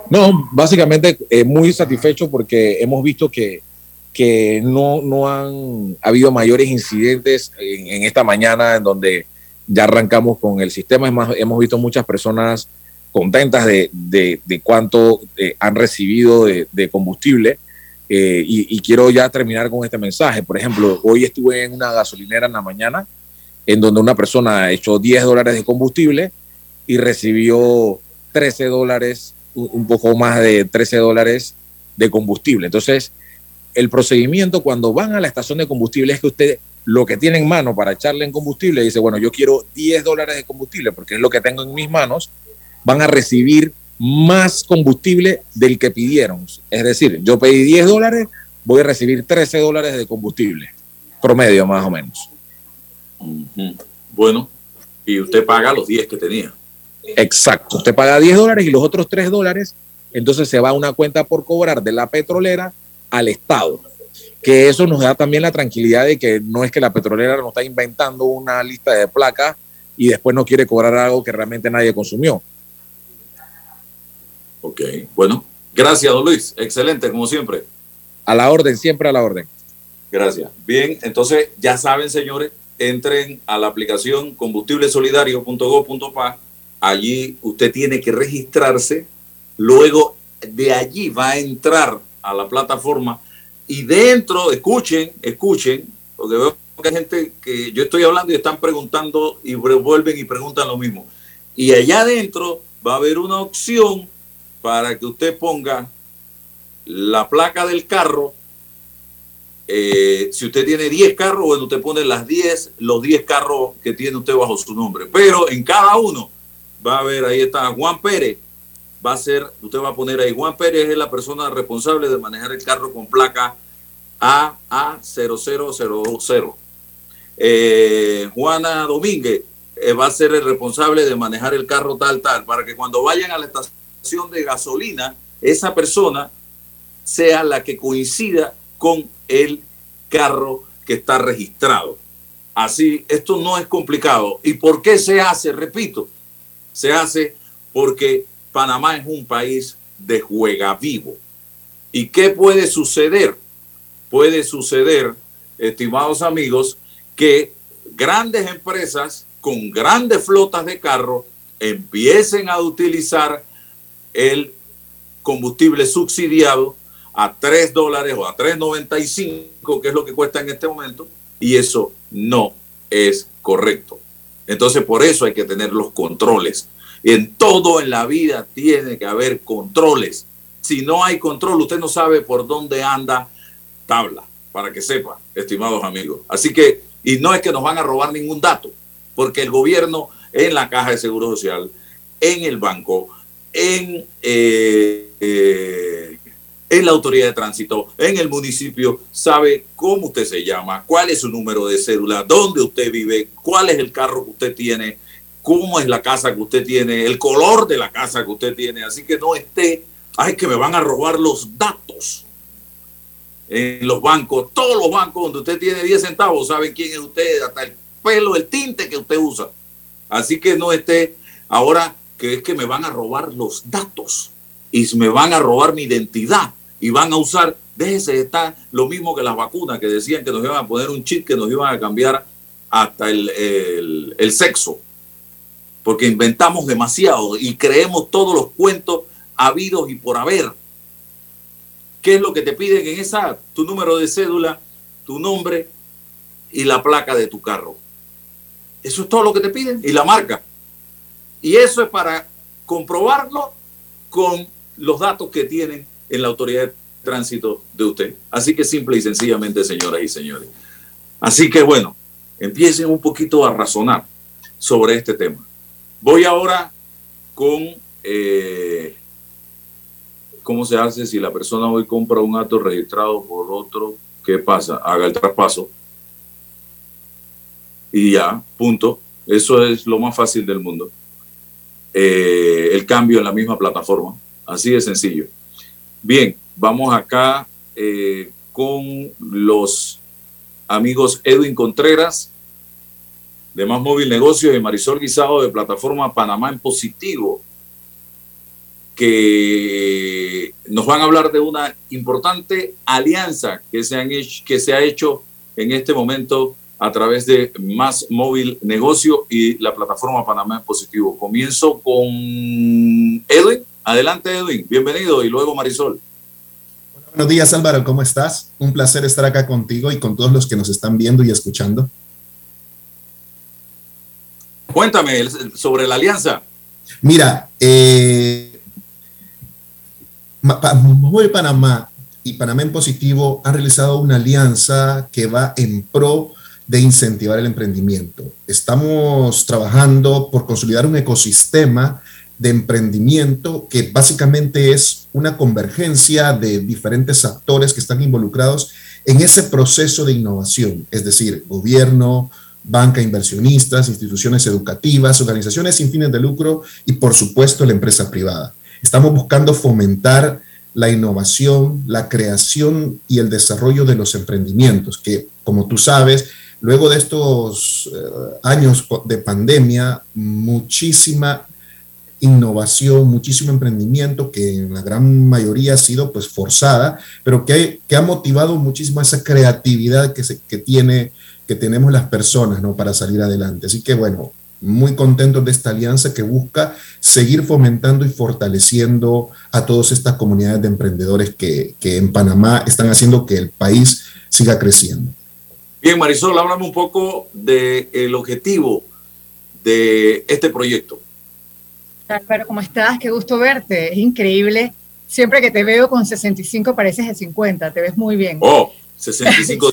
No, básicamente eh, muy satisfecho porque hemos visto que, que no, no han habido mayores incidentes en, esta mañana en donde ya arrancamos con el sistema. Es más, hemos visto muchas personas contentas de, de, cuánto eh, han recibido de, combustible. Eh, y, y, quiero ya terminar con este mensaje. Por ejemplo, hoy estuve en una gasolinera en la mañana en donde una persona echó 10 dólares de combustible y recibió 13 dólares un poco más de 13 dólares de combustible. Entonces, el procedimiento cuando van a la estación de combustible es que usted lo que tiene en mano para echarle en combustible dice, bueno, yo quiero 10 dólares de combustible porque es lo que tengo en mis manos, van a recibir más combustible del que pidieron. Es decir, yo pedí 10 dólares, voy a recibir 13 dólares de combustible, promedio más o menos. Bueno, y usted paga los 10 que tenía. Exacto. Usted paga 10 dólares y los otros 3 dólares, entonces se va a una cuenta por cobrar de la petrolera al Estado. Que eso nos da también la tranquilidad de que no es que la petrolera nos está inventando una lista de placas y después no quiere cobrar algo que realmente nadie consumió. Ok, bueno, Gracias, don Luis. Excelente, como siempre. A la orden, siempre a la orden. Gracias. Bien, entonces ya saben, señores, entren a la aplicación combustiblesolidario.go.pa. Allí usted tiene que registrarse. Luego de allí va a entrar a la plataforma y dentro, escuchen, escuchen, porque veo que hay gente que yo estoy hablando y están preguntando y vuelven y preguntan lo mismo. Y allá adentro va a haber una opción para que usted ponga la placa del carro. Eh, si usted tiene 10 carros, bueno, usted pone las 10, los 10 carros que tiene usted bajo su nombre. Pero en cada uno va a ver, ahí está Juan Pérez, va a ser, usted va a poner ahí, Juan Pérez es la persona responsable de manejar el carro con placa AA0000. Eh, Juana Domínguez eh, va a ser el responsable de manejar el carro tal, tal, para que cuando vayan a la estación de gasolina, esa persona sea la que coincida con el carro que está registrado. Así, esto no es complicado. ¿Y por qué se hace? Repito, se hace porque Panamá es un país de juega vivo. ¿Y qué puede suceder? Puede suceder, estimados amigos, que grandes empresas con grandes flotas de carros empiecen a utilizar el combustible subsidiado a 3 dólares o a 3.95, que es lo que cuesta en este momento, y eso no es correcto. Entonces, por eso hay que tener los controles. En todo en la vida tiene que haber controles. Si no hay control, usted no sabe por dónde anda tabla, para que sepa, estimados amigos. Así que, y no es que nos van a robar ningún dato, porque el gobierno en la caja de seguro social, en el banco, en, eh, eh, en la autoridad de tránsito, en el municipio, sabe cómo usted se llama, cuál es su número de cédula, dónde usted vive, cuál es el carro que usted tiene, cómo es la casa que usted tiene, el color de la casa que usted tiene. Así que no esté, ay, que me van a robar los datos en los bancos. Todos los bancos donde usted tiene 10 centavos saben quién es usted, hasta el pelo, el tinte que usted usa. Así que no esté ahora que es que me van a robar los datos y me van a robar mi identidad y van a usar, déjese estar lo mismo que las vacunas que decían que nos iban a poner un chip que nos iban a cambiar hasta el, el sexo porque inventamos demasiado y creemos todos los cuentos habidos y por haber. ¿Qué es lo que te piden en esa? Tu número de cédula, tu nombre y la placa de tu carro. Eso es todo lo que te piden y la marca. Y eso es para comprobarlo con los datos que tienen en la autoridad de tránsito de usted. Así que simple y sencillamente, señoras y señores. Así que bueno, empiecen un poquito a razonar sobre este tema. Voy ahora con eh, cómo se hace si la persona hoy compra un acto registrado por otro. ¿Qué pasa? Haga el traspaso. Y ya, punto. Eso es lo más fácil del mundo. Eh, el cambio en la misma plataforma. Así de sencillo. Bien, vamos acá eh, con los amigos Edwin Contreras de Más Móvil Negocios y Marisol Guisado de Plataforma Panamá en Positivo, que nos van a hablar de una importante alianza que se, han que se ha hecho en este momento a través de Más Móvil Negocio y la Plataforma Panamá en Positivo. Comienzo con Edwin. Adelante, Edwin. Bienvenido. Y luego Marisol. Buenos días, Álvaro. ¿Cómo estás? Un placer estar acá contigo y con todos los que nos están viendo y escuchando. Cuéntame sobre la alianza. Mira, eh, Panamá y Panamá en Positivo han realizado una alianza que va en pro de incentivar el emprendimiento. Estamos trabajando por consolidar un ecosistema de emprendimiento que básicamente es una convergencia de diferentes actores que están involucrados en ese proceso de innovación, es decir, gobierno, banca, inversionistas, instituciones educativas, organizaciones sin fines de lucro y por supuesto la empresa privada. Estamos buscando fomentar la innovación, la creación y el desarrollo de los emprendimientos, que como tú sabes, luego de estos eh, años de pandemia, muchísima innovación, muchísimo emprendimiento que en la gran mayoría ha sido pues forzada, pero que, que ha motivado muchísimo esa creatividad que, se, que, tiene, que tenemos las personas ¿no? para salir adelante. Así que bueno, muy contentos de esta alianza que busca seguir fomentando y fortaleciendo a todas estas comunidades de emprendedores que, que en Panamá están haciendo que el país siga creciendo. Bien, Marisol, háblame un poco del objetivo de este proyecto. Álvaro, ¿cómo estás? Qué gusto verte. Es increíble. Siempre que te veo con 65 pareces de 50. Te ves muy bien. Oh, 65.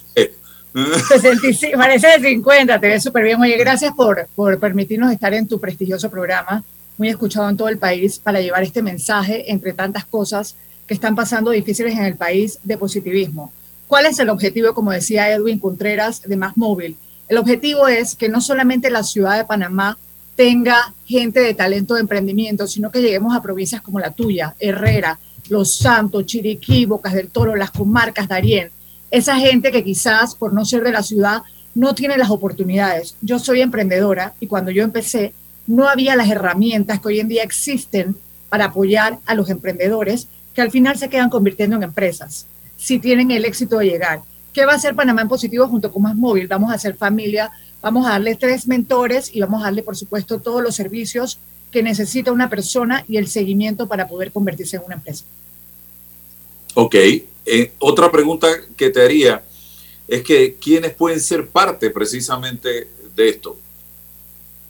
65 pareces de 50. Te ves súper bien. Oye, gracias por, por permitirnos estar en tu prestigioso programa, muy escuchado en todo el país, para llevar este mensaje entre tantas cosas que están pasando difíciles en el país de positivismo. ¿Cuál es el objetivo, como decía Edwin Contreras, de Más Móvil? El objetivo es que no solamente la ciudad de Panamá tenga gente de talento de emprendimiento, sino que lleguemos a provincias como la tuya, Herrera, Los Santos, Chiriquí, Bocas del Toro, las comarcas, Darién. Esa gente que quizás por no ser de la ciudad no tiene las oportunidades. Yo soy emprendedora y cuando yo empecé no había las herramientas que hoy en día existen para apoyar a los emprendedores que al final se quedan convirtiendo en empresas si tienen el éxito de llegar. ¿Qué va a hacer Panamá en positivo junto con Más Móvil? Vamos a hacer familia, vamos a darle tres mentores y vamos a darle, por supuesto, todos los servicios que necesita una persona y el seguimiento para poder convertirse en una empresa. Ok. Eh, otra pregunta que te haría es que quiénes pueden ser parte precisamente de esto.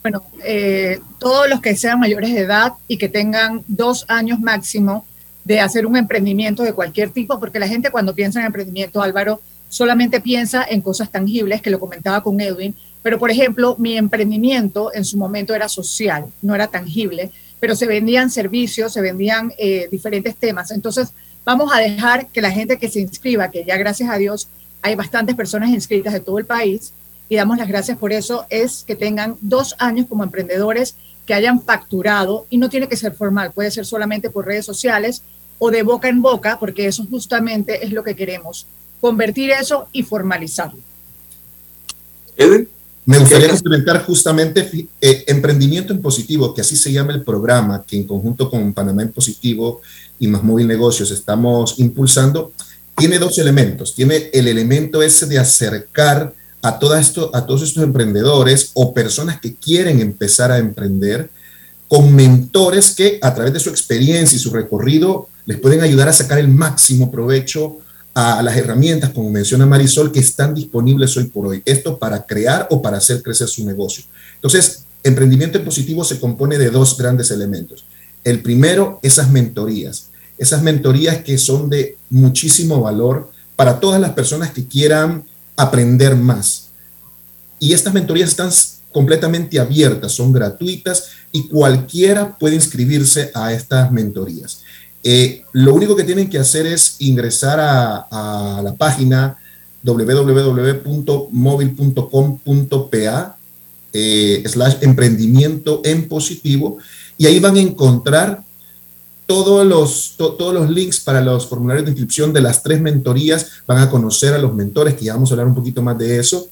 Bueno, eh, todos los que sean mayores de edad y que tengan dos años máximo de hacer un emprendimiento de cualquier tipo, porque la gente cuando piensa en emprendimiento, Álvaro, solamente piensa en cosas tangibles, que lo comentaba con Edwin, pero por ejemplo, mi emprendimiento en su momento era social, no era tangible, pero se vendían servicios, se vendían eh, diferentes temas. Entonces, vamos a dejar que la gente que se inscriba, que ya gracias a Dios hay bastantes personas inscritas de todo el país, y damos las gracias por eso, es que tengan dos años como emprendedores que hayan facturado, y no tiene que ser formal, puede ser solamente por redes sociales o de boca en boca, porque eso justamente es lo que queremos, convertir eso y formalizarlo. Me gustaría complementar justamente eh, Emprendimiento en Positivo, que así se llama el programa que en conjunto con Panamá en Positivo y Más Móvil Negocios estamos impulsando. Tiene dos elementos. Tiene el elemento ese de acercar a, todo esto, a todos estos emprendedores o personas que quieren empezar a emprender con mentores que a través de su experiencia y su recorrido les pueden ayudar a sacar el máximo provecho a las herramientas, como menciona Marisol, que están disponibles hoy por hoy. Esto para crear o para hacer crecer su negocio. Entonces, emprendimiento en positivo se compone de dos grandes elementos. El primero, esas mentorías. Esas mentorías que son de muchísimo valor para todas las personas que quieran aprender más. Y estas mentorías están completamente abiertas, son gratuitas y cualquiera puede inscribirse a estas mentorías. Eh, lo único que tienen que hacer es ingresar a, la página www.móvil.com.pa eh, slash emprendimiento en positivo y ahí van a encontrar todos los, todos los links para los formularios de inscripción de las tres mentorías, van a conocer a los mentores, que ya vamos a hablar un poquito más de eso.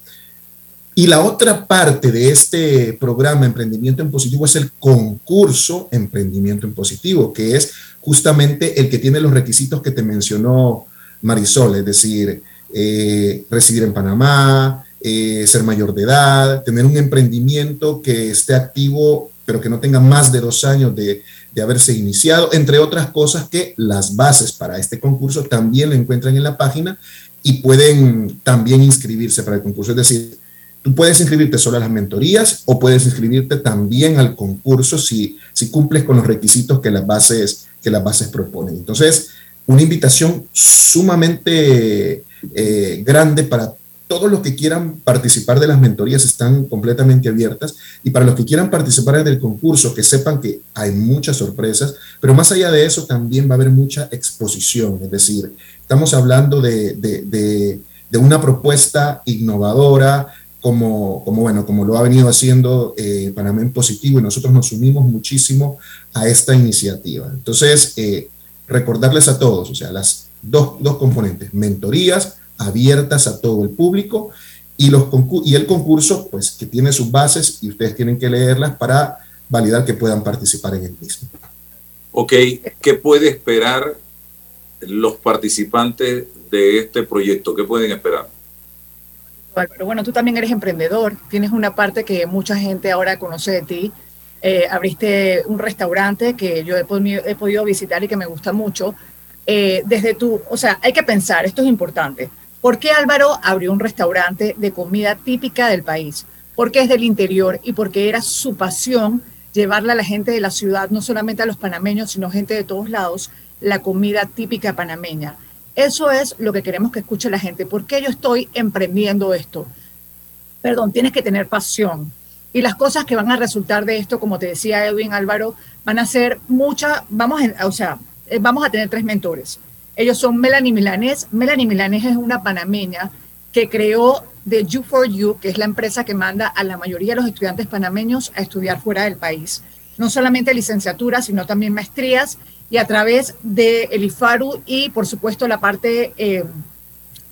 Y la otra parte de este programa Emprendimiento en Positivo es el concurso Emprendimiento en Positivo, que es justamente el que tiene los requisitos que te mencionó Marisol, es decir, eh, residir en Panamá, eh, ser mayor de edad, tener un emprendimiento que esté activo, pero que no tenga más de dos años de, de haberse iniciado, entre otras cosas que las bases para este concurso también lo encuentran en la página y pueden también inscribirse para el concurso. Es decir, Tú puedes inscribirte solo a las mentorías o puedes inscribirte también al concurso si, si cumples con los requisitos que las, bases, que las bases proponen. Entonces, una invitación sumamente eh, grande para todos los que quieran participar de las mentorías están completamente abiertas y para los que quieran participar en el concurso, que sepan que hay muchas sorpresas, pero más allá de eso también va a haber mucha exposición, es decir, estamos hablando de, de, de una propuesta innovadora, como, como, bueno, como lo ha venido haciendo eh, Panamá en positivo y nosotros nos unimos muchísimo a esta iniciativa. Entonces, eh, recordarles a todos, o sea, las dos, dos, componentes, mentorías abiertas a todo el público y, los y el concurso, pues que tiene sus bases y ustedes tienen que leerlas para validar que puedan participar en el mismo. Ok, ¿qué puede esperar los participantes de este proyecto? ¿Qué pueden esperar? Pero bueno, tú también eres emprendedor, tienes una parte que mucha gente ahora conoce de ti. Eh, abriste un restaurante que yo he podido, he podido, visitar y que me gusta mucho. Eh, desde tu, o sea, hay que pensar, esto es importante. ¿Por qué Álvaro abrió un restaurante de comida típica del país? Porque es del interior y porque era su pasión llevarle a la gente de la ciudad, no solamente a los panameños, sino gente de todos lados, la comida típica panameña. Eso es lo que queremos que escuche la gente. ¿Por qué yo estoy emprendiendo esto? Perdón, tienes que tener pasión. Y las cosas que van a resultar de esto, como te decía Edwin Álvaro, van a ser muchas, vamos, o sea, eh, vamos a tener tres mentores. Ellos son Melanie Milanés. Melanie Milanés es una panameña que creó The You for You, que es la empresa que manda a la mayoría de los estudiantes panameños a estudiar fuera del país. No solamente licenciaturas, sino también maestrías y a través de el IFARU y por supuesto la parte eh,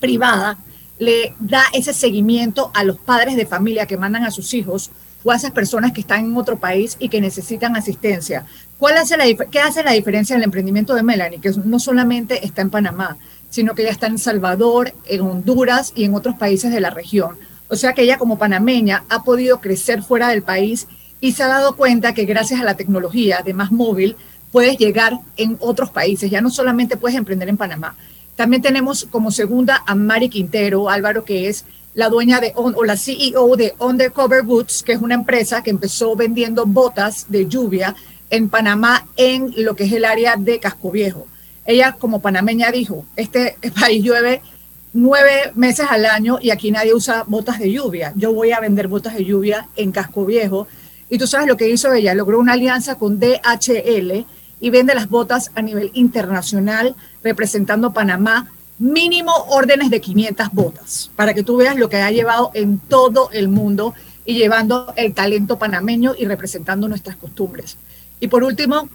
privada le da ese seguimiento a los padres de familia que mandan a sus hijos o a esas personas que están en otro país y que necesitan asistencia. ¿Cuál hace la, ¿Qué hace la diferencia en el emprendimiento de Melanie? Que no solamente está en Panamá, sino que ella está en Salvador, en Honduras y en otros países de la región. O sea que ella como panameña ha podido crecer fuera del país y se ha dado cuenta que gracias a la tecnología de más móvil puedes llegar en otros países, ya no solamente puedes emprender en Panamá. También tenemos como segunda a Mari Quintero, Álvaro, que es la dueña de, o la CEO de Undercover Boots, que es una empresa que empezó vendiendo botas de lluvia en Panamá en lo que es el área de Casco Viejo. Ella como panameña dijo, este país llueve nueve meses al año y aquí nadie usa botas de lluvia. Yo voy a vender botas de lluvia en Casco Viejo. Y tú sabes lo que hizo ella, logró una alianza con DHL y vende las botas a nivel internacional representando Panamá mínimo órdenes de 500 botas, para que tú veas lo que ha llevado en todo el mundo y llevando el talento panameño y representando nuestras costumbres. Y por último,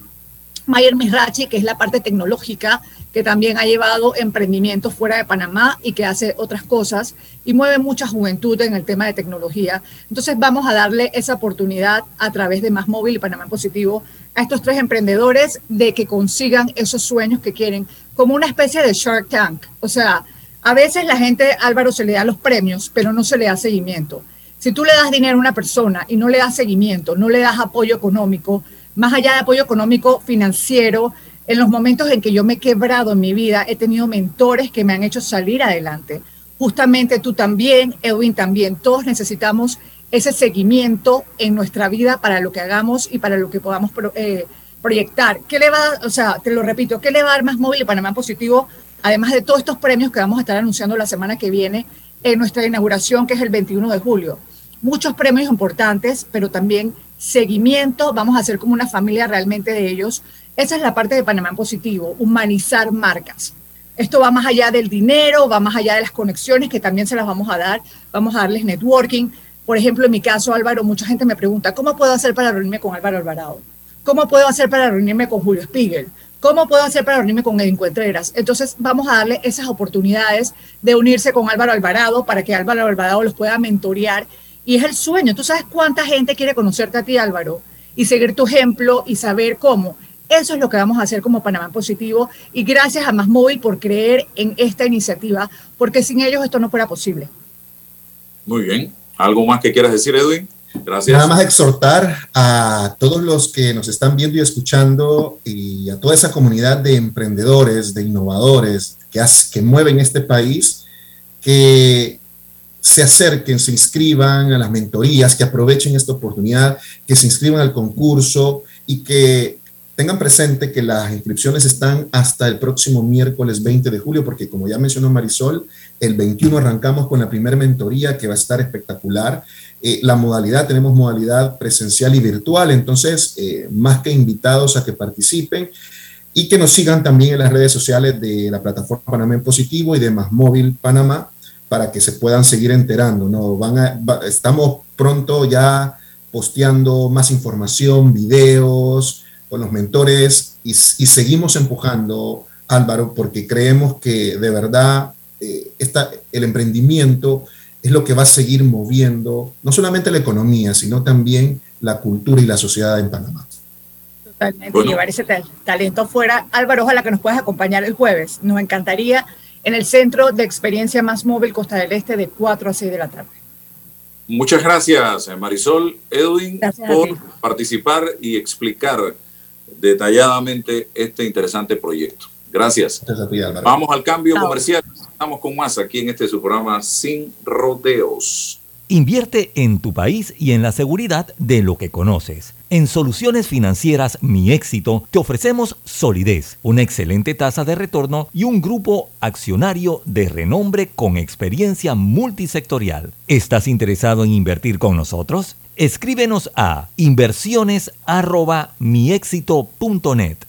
Mayer Mirachi, que es la parte tecnológica, que también ha llevado emprendimientos fuera de Panamá y que hace otras cosas y mueve mucha juventud en el tema de tecnología. Entonces vamos a darle esa oportunidad a través de Más Móvil y Panamá Positivo a estos tres emprendedores de que consigan esos sueños que quieren, como una especie de Shark Tank. O sea, a veces la gente, Álvaro, se le da los premios, pero no se le da seguimiento. Si tú le das dinero a una persona y no le das seguimiento, no le das apoyo económico, más allá de apoyo económico financiero, en los momentos en que yo me he quebrado en mi vida, he tenido mentores que me han hecho salir adelante. Justamente tú también, Edwin también, todos necesitamos ese seguimiento en nuestra vida para lo que hagamos y para lo que podamos eh, proyectar. ¿Qué le va o sea, te lo repito, qué le va a dar más móvil y Panamá Positivo, además de todos estos premios que vamos a estar anunciando la semana que viene en nuestra inauguración, que es el 21 de julio? Muchos premios importantes, pero también seguimiento, vamos a hacer como una familia realmente de ellos. Esa es la parte de Panamá Positivo, humanizar marcas. Esto va más allá del dinero, va más allá de las conexiones que también se las vamos a dar, vamos a darles networking. Por ejemplo, en mi caso, Álvaro, mucha gente me pregunta, ¿cómo puedo hacer para reunirme con Álvaro Alvarado? ¿Cómo puedo hacer para reunirme con Julio Spiegel? ¿Cómo puedo hacer para reunirme con Edwin Contreras? Entonces vamos a darle esas oportunidades de unirse con Álvaro Alvarado para que Álvaro Alvarado los pueda mentorear. Y es el sueño. ¿Tú sabes cuánta gente quiere conocerte a ti, Álvaro? Y seguir tu ejemplo y saber cómo. Eso es lo que vamos a hacer como Panamá Positivo. Y gracias a Más Móvil por creer en esta iniciativa, porque sin ellos esto no fuera posible. Muy bien. ¿Algo más que quieras decir, Edwin? Gracias. Nada más exhortar a todos los que nos están viendo y escuchando y a toda esa comunidad de emprendedores, de innovadores que, que mueven este país, que se acerquen, se inscriban a las mentorías, que aprovechen esta oportunidad, que se inscriban al concurso y que tengan presente que las inscripciones están hasta el próximo miércoles 20 de julio, porque como ya mencionó Marisol, el 21 arrancamos con la primera mentoría que va a estar espectacular. Eh, la modalidad, tenemos modalidad presencial y virtual, entonces eh, más que invitados a que participen y que nos sigan también en las redes sociales de la plataforma Panamá en Positivo y de Más Móvil Panamá para que se puedan seguir enterando. ¿no? Van a, estamos pronto ya posteando más información, videos, con los mentores y, seguimos empujando, Álvaro, porque creemos que de verdad eh, el emprendimiento es lo que va a seguir moviendo no solamente la economía, sino también la cultura y la sociedad en Panamá. Totalmente, llevar ese talento fuera. Álvaro, ojalá que nos puedas acompañar el jueves. Nos encantaría en el Centro de Experiencia Más Móvil Costa del Este de 4 a 6 de la tarde. Muchas gracias, Marisol, Edwin, por participar y explicar detalladamente este interesante proyecto. Gracias. Vamos al cambio comercial. Estamos con más aquí en este su programa Sin Rodeos. Invierte en tu país y en la seguridad de lo que conoces. En Soluciones Financieras Mi Éxito te ofrecemos solidez, una excelente tasa de retorno y un grupo accionario de renombre con experiencia multisectorial. ¿Estás interesado en invertir con nosotros? Escríbenos a inversiones@miexito.net.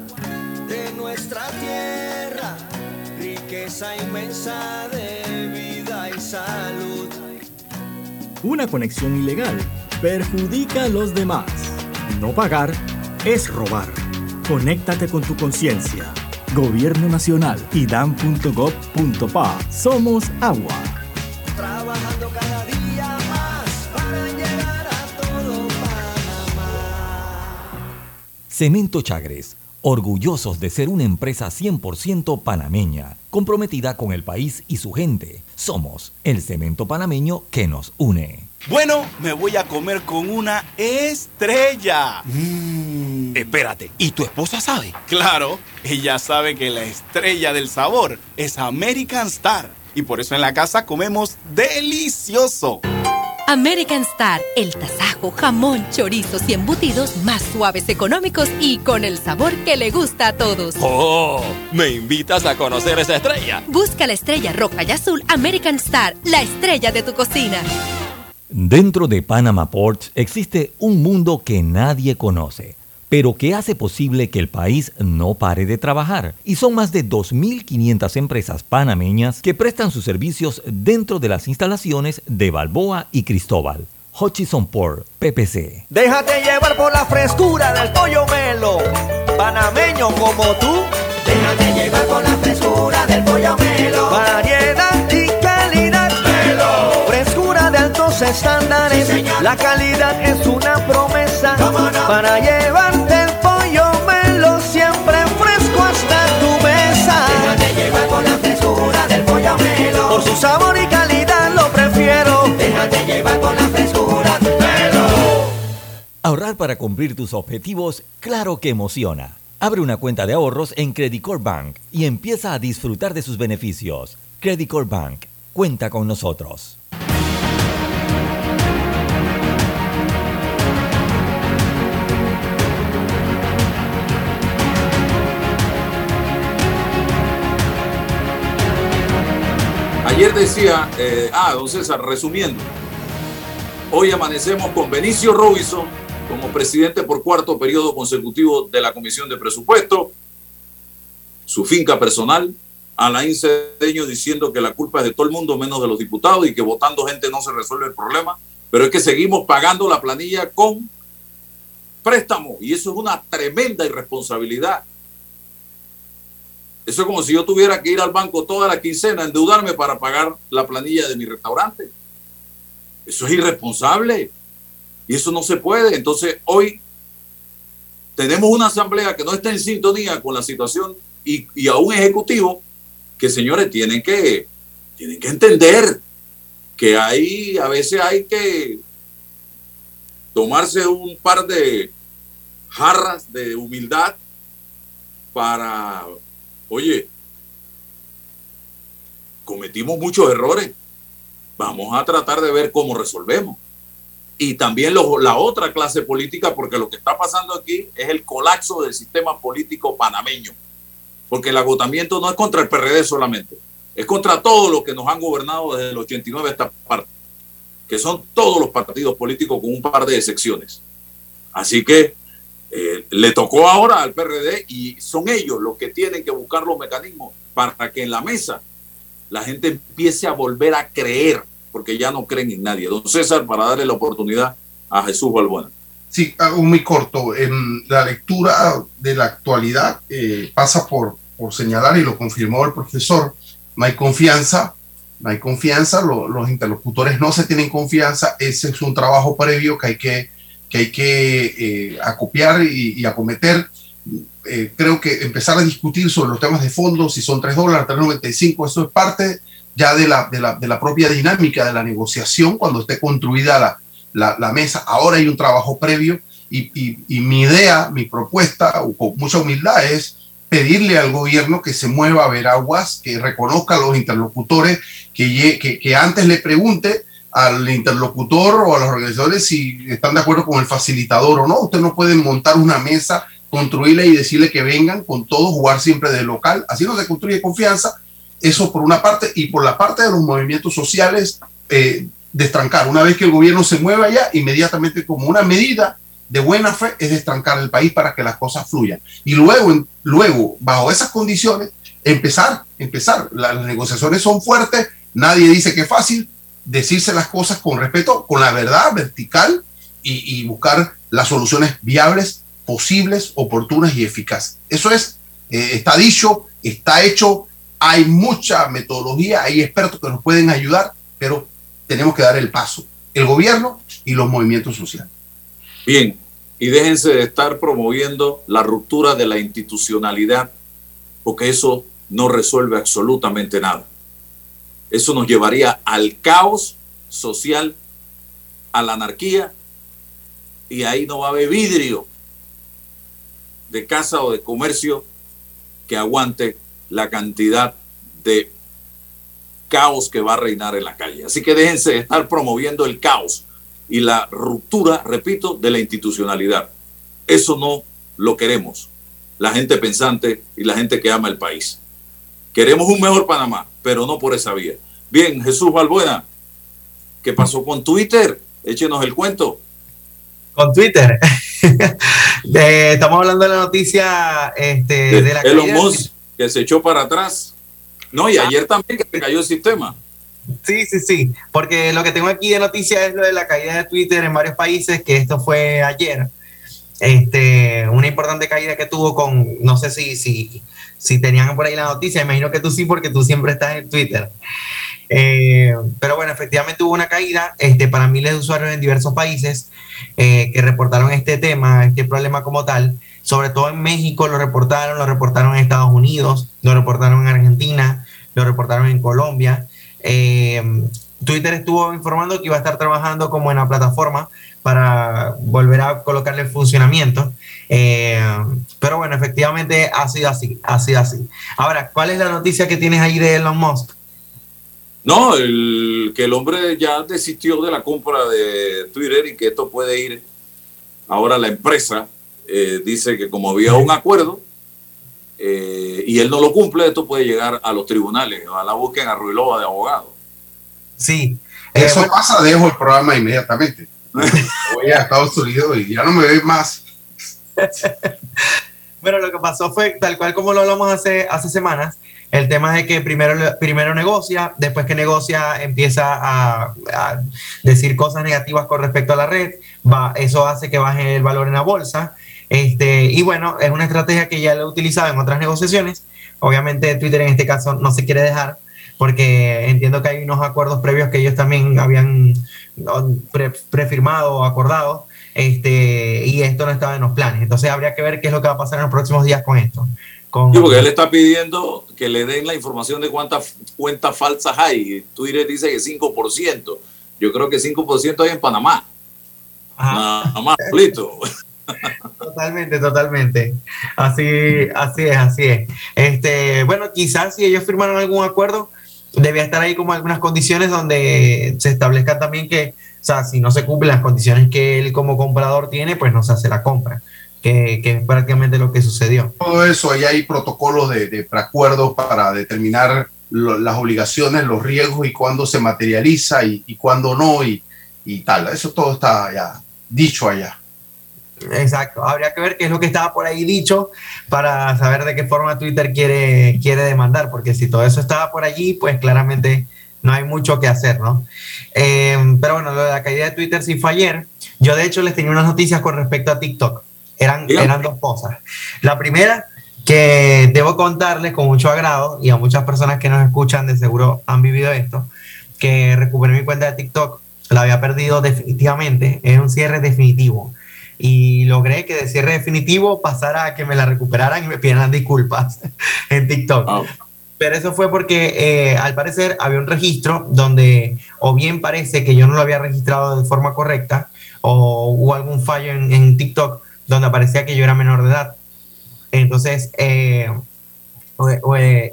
de nuestra tierra, riqueza inmensa de vida y salud una conexión ilegal perjudica a los demás. No pagar es robar. Conéctate con tu conciencia. Gobierno Nacional y dan.gov.pa. Somos agua. Trabajando cada día más para llegar a todo Panamá. Cemento Chagres orgullosos de ser una empresa 100% panameña, comprometida con el país y su gente. Somos el cemento panameño que nos une. Bueno, me voy a comer con una estrella. Mm. Espérate, ¿y tu esposa sabe? Claro, ella sabe que la estrella del sabor es American Star. Y por eso en la casa comemos delicioso. American Star, el tasajo, jamón, chorizos y embutidos más suaves, económicos y con el sabor que le gusta a todos. ¡Oh! ¿Me invitas a conocer esa estrella? Busca la estrella roja y azul American Star, la estrella de tu cocina. Dentro de Panama Ports existe un mundo que nadie conoce pero que hace posible que el país no pare de trabajar. Y son más de 2.500 empresas panameñas que prestan sus servicios dentro de las instalaciones de Balboa y Cristóbal. Hutchison Port, PPC. Déjate llevar por la frescura del pollo melo, panameño como tú. Déjate llevar por la frescura del pollo melo. Variedad estándares. la calidad es una promesa para llevar su sabor y calidad lo prefiero. Déjate llevar con la frescura, pero... Ahorrar para cumplir tus objetivos, claro que emociona. Abre una cuenta de ahorros en Credit Bank y empieza a disfrutar de sus beneficios. Credit Bank, cuenta con nosotros. Ayer decía, eh, ah, don César, resumiendo, hoy amanecemos con Benicio Robinson como presidente por cuarto periodo consecutivo de la Comisión de Presupuesto, su finca personal, Alain Cedeño diciendo que la culpa es de todo el mundo menos de los diputados y que votando gente no se resuelve el problema, pero es que seguimos pagando la planilla con préstamo y eso es una tremenda irresponsabilidad eso es como si yo tuviera que ir al banco toda la quincena, endeudarme para pagar la planilla de mi restaurante. Eso es irresponsable. Y eso no se puede. Entonces, hoy tenemos una asamblea que no está en sintonía con la situación y, a un ejecutivo que, señores, tienen que, tienen que entender que ahí a veces hay que tomarse un par de jarras de humildad para oye, cometimos muchos errores, vamos a tratar de ver cómo resolvemos. Y también la otra clase política, porque lo que está pasando aquí es el colapso del sistema político panameño, porque el agotamiento no es contra el PRD solamente, es contra todos los que nos han gobernado desde el 89 a esta parte, que son todos los partidos políticos con un par de excepciones. Así que eh, le tocó ahora al PRD y son ellos los que tienen que buscar los mecanismos para que en la mesa la gente empiece a volver a creer, porque ya no creen en nadie. Don César, para darle la oportunidad a Jesús Balbuena. Sí, algo muy corto. En la lectura de la actualidad eh, pasa por, por señalar, y lo confirmó el profesor, no hay confianza, no hay confianza, lo- los interlocutores no se tienen confianza, ese es un trabajo previo que hay que, que, hay que eh, acopiar y, y acometer. Eh, creo que empezar a discutir sobre los temas de fondo, si son 3 dólares, 3.95, eso es parte ya de la, de, la, de la propia dinámica de la negociación cuando esté construida la, la, la mesa. Ahora hay un trabajo previo y, y- y mi idea, mi propuesta, con mucha humildad, es pedirle al gobierno que se mueva a ver aguas, que reconozca a los interlocutores, que, que, que antes le pregunte al interlocutor o a los organizadores si están de acuerdo con el facilitador o no. Usted no puede montar una mesa, construirla y decirle que vengan con todo, jugar siempre de local. Así no se construye confianza. Eso por una parte. Y por la parte de los movimientos sociales, eh, destrancar. Una vez que el gobierno se mueva ya, inmediatamente como una medida de buena fe es destrancar el país para que las cosas fluyan. Y luego, luego bajo esas condiciones, empezar, empezar. La- Las negociaciones son fuertes, nadie dice que es fácil, decirse las cosas con respeto, con la verdad vertical y, buscar las soluciones viables, posibles, oportunas y eficaces. Eso es, eh, está dicho, está hecho, hay mucha metodología, hay expertos que nos pueden ayudar, pero tenemos que dar el paso, el gobierno y los movimientos sociales. Bien, y déjense de estar promoviendo la ruptura de la institucionalidad, porque eso no resuelve absolutamente nada. Eso nos llevaría al caos social, a la anarquía, y ahí no va a haber vidrio de casa o de comercio que aguante la cantidad de caos que va a reinar en la calle. Así que déjense de estar promoviendo el caos y la ruptura, repito, de la institucionalidad. Eso no lo queremos, la gente pensante y la gente que ama el país. Queremos un mejor Panamá, pero no por esa vía. Bien, Jesús Balbuena, ¿qué pasó con Twitter? Échenos el cuento. Con Twitter. Estamos hablando de la noticia este, de la Elon caída- Musk, que se echó para atrás. No, y ayer también que se cayó el sistema. Sí, sí, sí, porque lo que tengo aquí de noticia es lo de la caída de Twitter en varios países, que esto fue ayer. Este, una importante caída que tuvo con, no sé si, si, si tenían por ahí la noticia, imagino que tú sí, porque tú siempre estás en Twitter. Eh, pero bueno, efectivamente hubo una caída este, para miles de usuarios en diversos países eh, que reportaron este tema, este problema como tal. Sobre todo en México lo reportaron, lo reportaron en Estados Unidos, lo reportaron en Argentina, lo reportaron en Colombia. Eh, Twitter estuvo informando que iba a estar trabajando como en la plataforma para volver a colocarle el funcionamiento. Eh, pero bueno, efectivamente ha sido así, ha sido así. Ahora, ¿cuál es la noticia que tienes ahí de Elon Musk? No, el, que el hombre ya desistió de la compra de Twitter y que esto puede ir. Ahora la empresa eh, dice que como había un acuerdo eh, y él no lo cumple, esto puede llegar a los tribunales. Ojalá busquen a Ruilova de abogado. Sí. Eso pasa, dejo el programa inmediatamente. Voy a Estados Unidos y ya no me ve más. Bueno, lo que pasó fue tal cual como lo hablamos hace, hace semanas. El tema de que primero, primero negocia, después que negocia empieza a, a decir cosas negativas con respecto a la red. Va, eso hace que baje el valor en la bolsa. Este, y bueno, es una estrategia que ya lo he utilizado en otras negociaciones. Obviamente Twitter en este caso no se quiere dejar porque entiendo que hay unos acuerdos previos que ellos también habían pre- prefirmado o acordado este, y esto no estaba en los planes. Entonces habría que ver qué es lo que va a pasar en los próximos días con esto. Con, Sí, porque él está pidiendo que le den la información de cuántas cuentas falsas hay. Twitter dice que 5%. Yo creo que 5% hay en Panamá. Nada más, listo. Totalmente, totalmente. Así, así es, así es. Este, bueno, quizás si ellos firmaron algún acuerdo, debía estar ahí como algunas condiciones donde se establezca también que, o sea, si no se cumplen las condiciones que él como comprador tiene, pues no se hace la compra, que, que es prácticamente lo que sucedió. Todo eso, ahí hay protocolos de, de preacuerdos para determinar las obligaciones, los riesgos y cuándo se materializa y, y cuándo no. Y, y tal. Eso todo está ya dicho allá. Exacto, habría que ver qué es lo que estaba por ahí dicho para saber de qué forma Twitter quiere, quiere demandar, porque si todo eso estaba por allí, pues claramente no hay mucho que hacer, ¿no? Eh, pero bueno, lo de la caída de Twitter sí fue ayer. Yo de hecho les tenía unas noticias con respecto a TikTok. Eran, eran dos cosas. La primera, que debo contarles con mucho agrado, y a muchas personas que nos escuchan de seguro han vivido esto, que recuperé mi cuenta de TikTok, la había perdido definitivamente, es un cierre definitivo y logré que de cierre definitivo pasara a que me la recuperaran y me pidieran disculpas en TikTok. Pero eso fue porque eh, al parecer había un registro donde o bien parece que yo no lo había registrado de forma correcta o hubo algún fallo en, en TikTok donde aparecía que yo era menor de edad. Entonces, eh,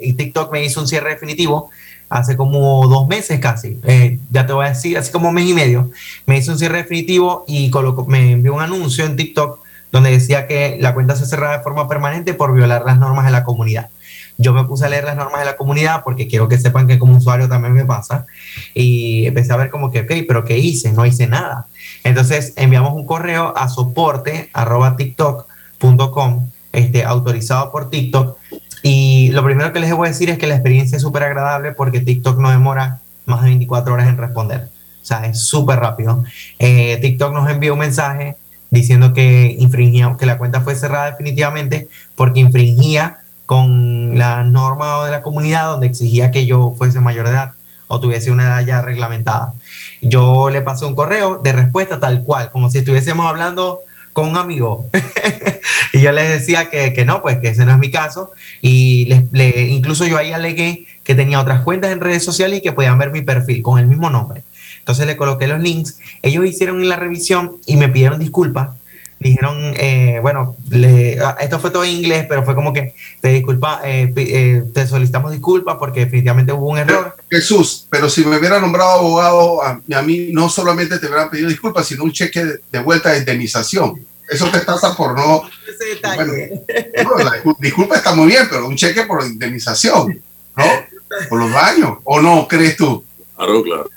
y TikTok me hizo un cierre definitivo hace como dos meses casi, eh, ya te voy a decir, así como un mes y medio, me hizo un cierre definitivo y me envió un anuncio en TikTok donde decía que la cuenta se cerraba de forma permanente por violar las normas de la comunidad. Yo me puse a leer las normas de la comunidad porque quiero que sepan que como usuario también me pasa y empecé a ver como que, ok, pero ¿qué hice? No hice nada. Entonces enviamos un correo a soporte este, autorizado por TikTok y lo primero que les voy a decir es que la experiencia es súper agradable porque TikTok no demora más de 24 horas en responder. O sea, es súper rápido. Eh, TikTok nos envió un mensaje diciendo que infringía, que la cuenta fue cerrada definitivamente porque infringía con la norma de la comunidad donde exigía que yo fuese mayor de edad o tuviese una edad ya reglamentada. Yo le pasé un correo de respuesta tal cual, como si estuviésemos hablando con un amigo. y yo les decía que, que, no, pues que ese no es mi caso. Y les, le, incluso yo ahí alegué que tenía otras cuentas en redes sociales y que podían ver mi perfil con el mismo nombre. Entonces le coloqué los links. Ellos hicieron la revisión y me pidieron disculpas. Dijeron, eh, bueno, le, ah, esto fue todo en inglés, pero fue como que te disculpa, eh, eh, te solicitamos disculpas porque definitivamente hubo un error. Jesús, pero si me hubiera nombrado abogado, a, a mí no solamente te hubieran pedido disculpas, sino un cheque de, de vuelta de indemnización. Eso te pasa por no. Bueno, no la disculpa está muy bien, pero un cheque por indemnización, ¿no? Por los daños, ¿o no crees tú? Claro, claro.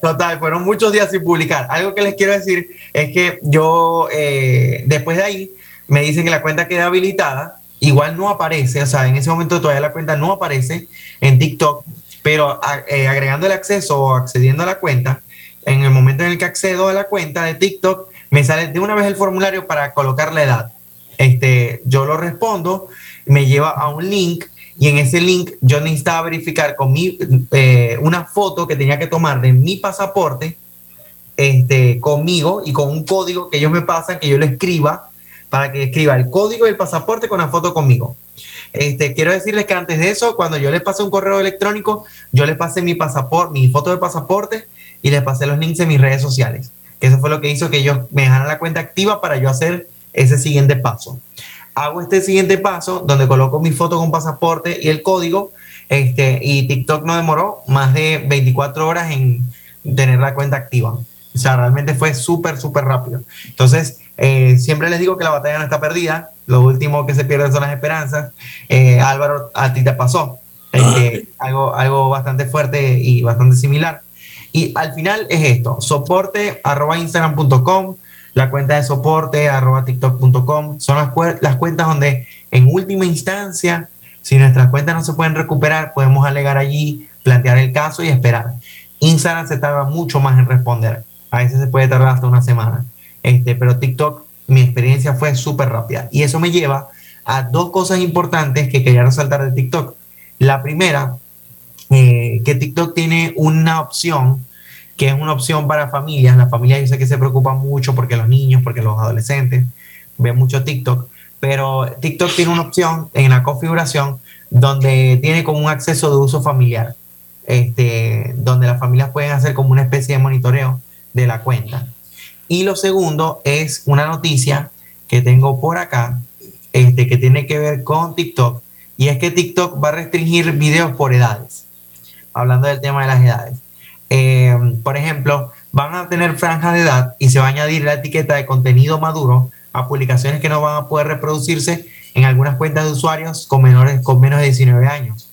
Total, fueron muchos días sin publicar. Algo que les quiero decir es que yo, eh, después de ahí, me dicen que la cuenta queda habilitada. Igual no aparece, o sea, en ese momento todavía la cuenta no aparece en TikTok, pero eh, agregando el acceso o accediendo a la cuenta, en el momento en el que accedo a la cuenta de TikTok, me sale de una vez el formulario para colocar la edad. Este, yo lo respondo, me lleva a un link y en ese link yo necesitaba verificar con mi, eh, una foto que tenía que tomar de mi pasaporte este, conmigo y con un código que ellos me pasan, que yo le escriba, para que escriba el código del pasaporte con la foto conmigo. Este, quiero decirles que antes de eso, cuando yo les pasé un correo electrónico, yo les pasé mi pasaporte, mi foto de pasaporte y les pasé los links en mis redes sociales. Eso fue lo que hizo que ellos me dejaran la cuenta activa para yo hacer ese siguiente paso hago este siguiente paso donde coloco mi foto con pasaporte y el código este, y TikTok no demoró más de 24 horas en tener la cuenta activa. O sea, realmente fue súper, súper rápido. Entonces, eh, siempre les digo que la batalla no está perdida. Lo último que se pierde son las esperanzas. Eh, Álvaro, a ti te pasó. Eh, algo, algo bastante fuerte y bastante similar. Y al final es esto, soporte arroba instagram.com, la cuenta de soporte arroba tiktok.com. Son las, las cuentas donde en última instancia, si nuestras cuentas no se pueden recuperar, podemos alegar allí, plantear el caso y esperar. Instagram se tarda mucho más en responder. A veces se puede tardar hasta una semana. Este, pero TikTok, mi experiencia fue súper rápida. Y eso me lleva a dos cosas importantes que quería resaltar de TikTok. La primera, eh, que TikTok tiene una opción que es una opción para familias. Las familias yo sé que se preocupan mucho porque los niños, porque los adolescentes ven mucho TikTok, pero TikTok tiene una opción en la configuración donde tiene como un acceso de uso familiar, este, donde las familias pueden hacer como una especie de monitoreo de la cuenta. Y lo segundo es una noticia que tengo por acá, este, que tiene que ver con TikTok, y es que TikTok va a restringir videos por edades, hablando del tema de las edades. Eh, por ejemplo, van a tener franjas de edad y se va a añadir la etiqueta de contenido maduro a publicaciones que no van a poder reproducirse en algunas cuentas de usuarios con, menores, con menos de 19 años.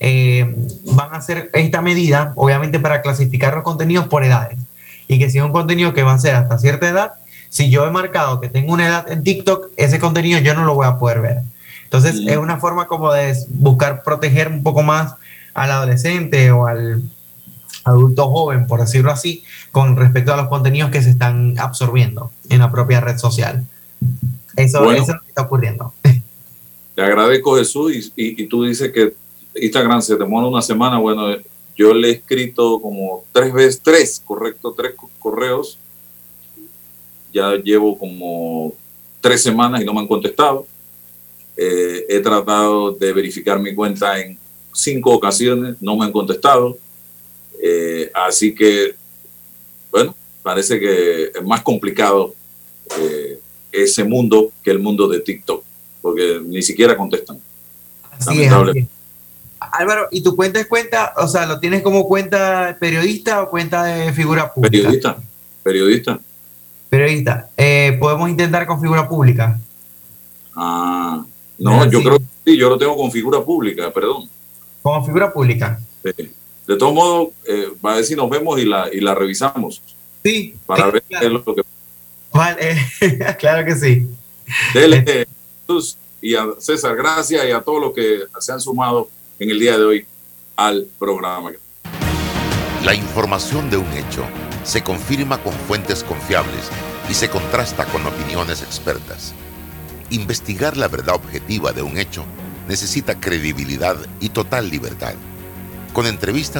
Eh, van a hacer esta medida, obviamente, para clasificar los contenidos por edades. y que si es un contenido que va a ser hasta cierta edad, si yo he marcado que tengo una edad en TikTok, ese contenido yo no lo voy a poder ver. Entonces es una forma como de buscar proteger un poco más al adolescente o al adulto joven, por decirlo así, con respecto a los contenidos que se están absorbiendo en la propia red social. Eso, Bueno. eso es lo que está ocurriendo. Te agradezco Jesús y, y- y tú dices que Instagram se demora una semana. Bueno, yo le he escrito como tres veces, tres, correcto, tres co- correos. Ya llevo como tres semanas y no me han contestado. Eh, he tratado de verificar mi cuenta en cinco ocasiones, no me han contestado. Eh, así que, bueno, parece que es más complicado eh, ese mundo que el mundo de TikTok, porque ni siquiera contestan. Así es, Lamentable. así es. Álvaro, ¿y tu cuenta es cuenta, o sea, lo tienes como cuenta periodista o cuenta de figura pública? Periodista, periodista. Periodista. Eh, ¿Podemos intentar con figura pública? Ah, no, yo creo que sí, yo lo tengo con figura pública, perdón. Como figura pública. Sí. De todos modos, eh, va a decir nos vemos y la, y la revisamos. Sí. Para ver qué es lo que. Vale, claro que sí. Dele, eh, Jesús y a César, gracias y a todos los que se han sumado en el día de hoy al programa. La información de un hecho se confirma con fuentes confiables y se contrasta con opiniones expertas. Investigar la verdad objetiva de un hecho necesita credibilidad y total libertad. Con entrevistas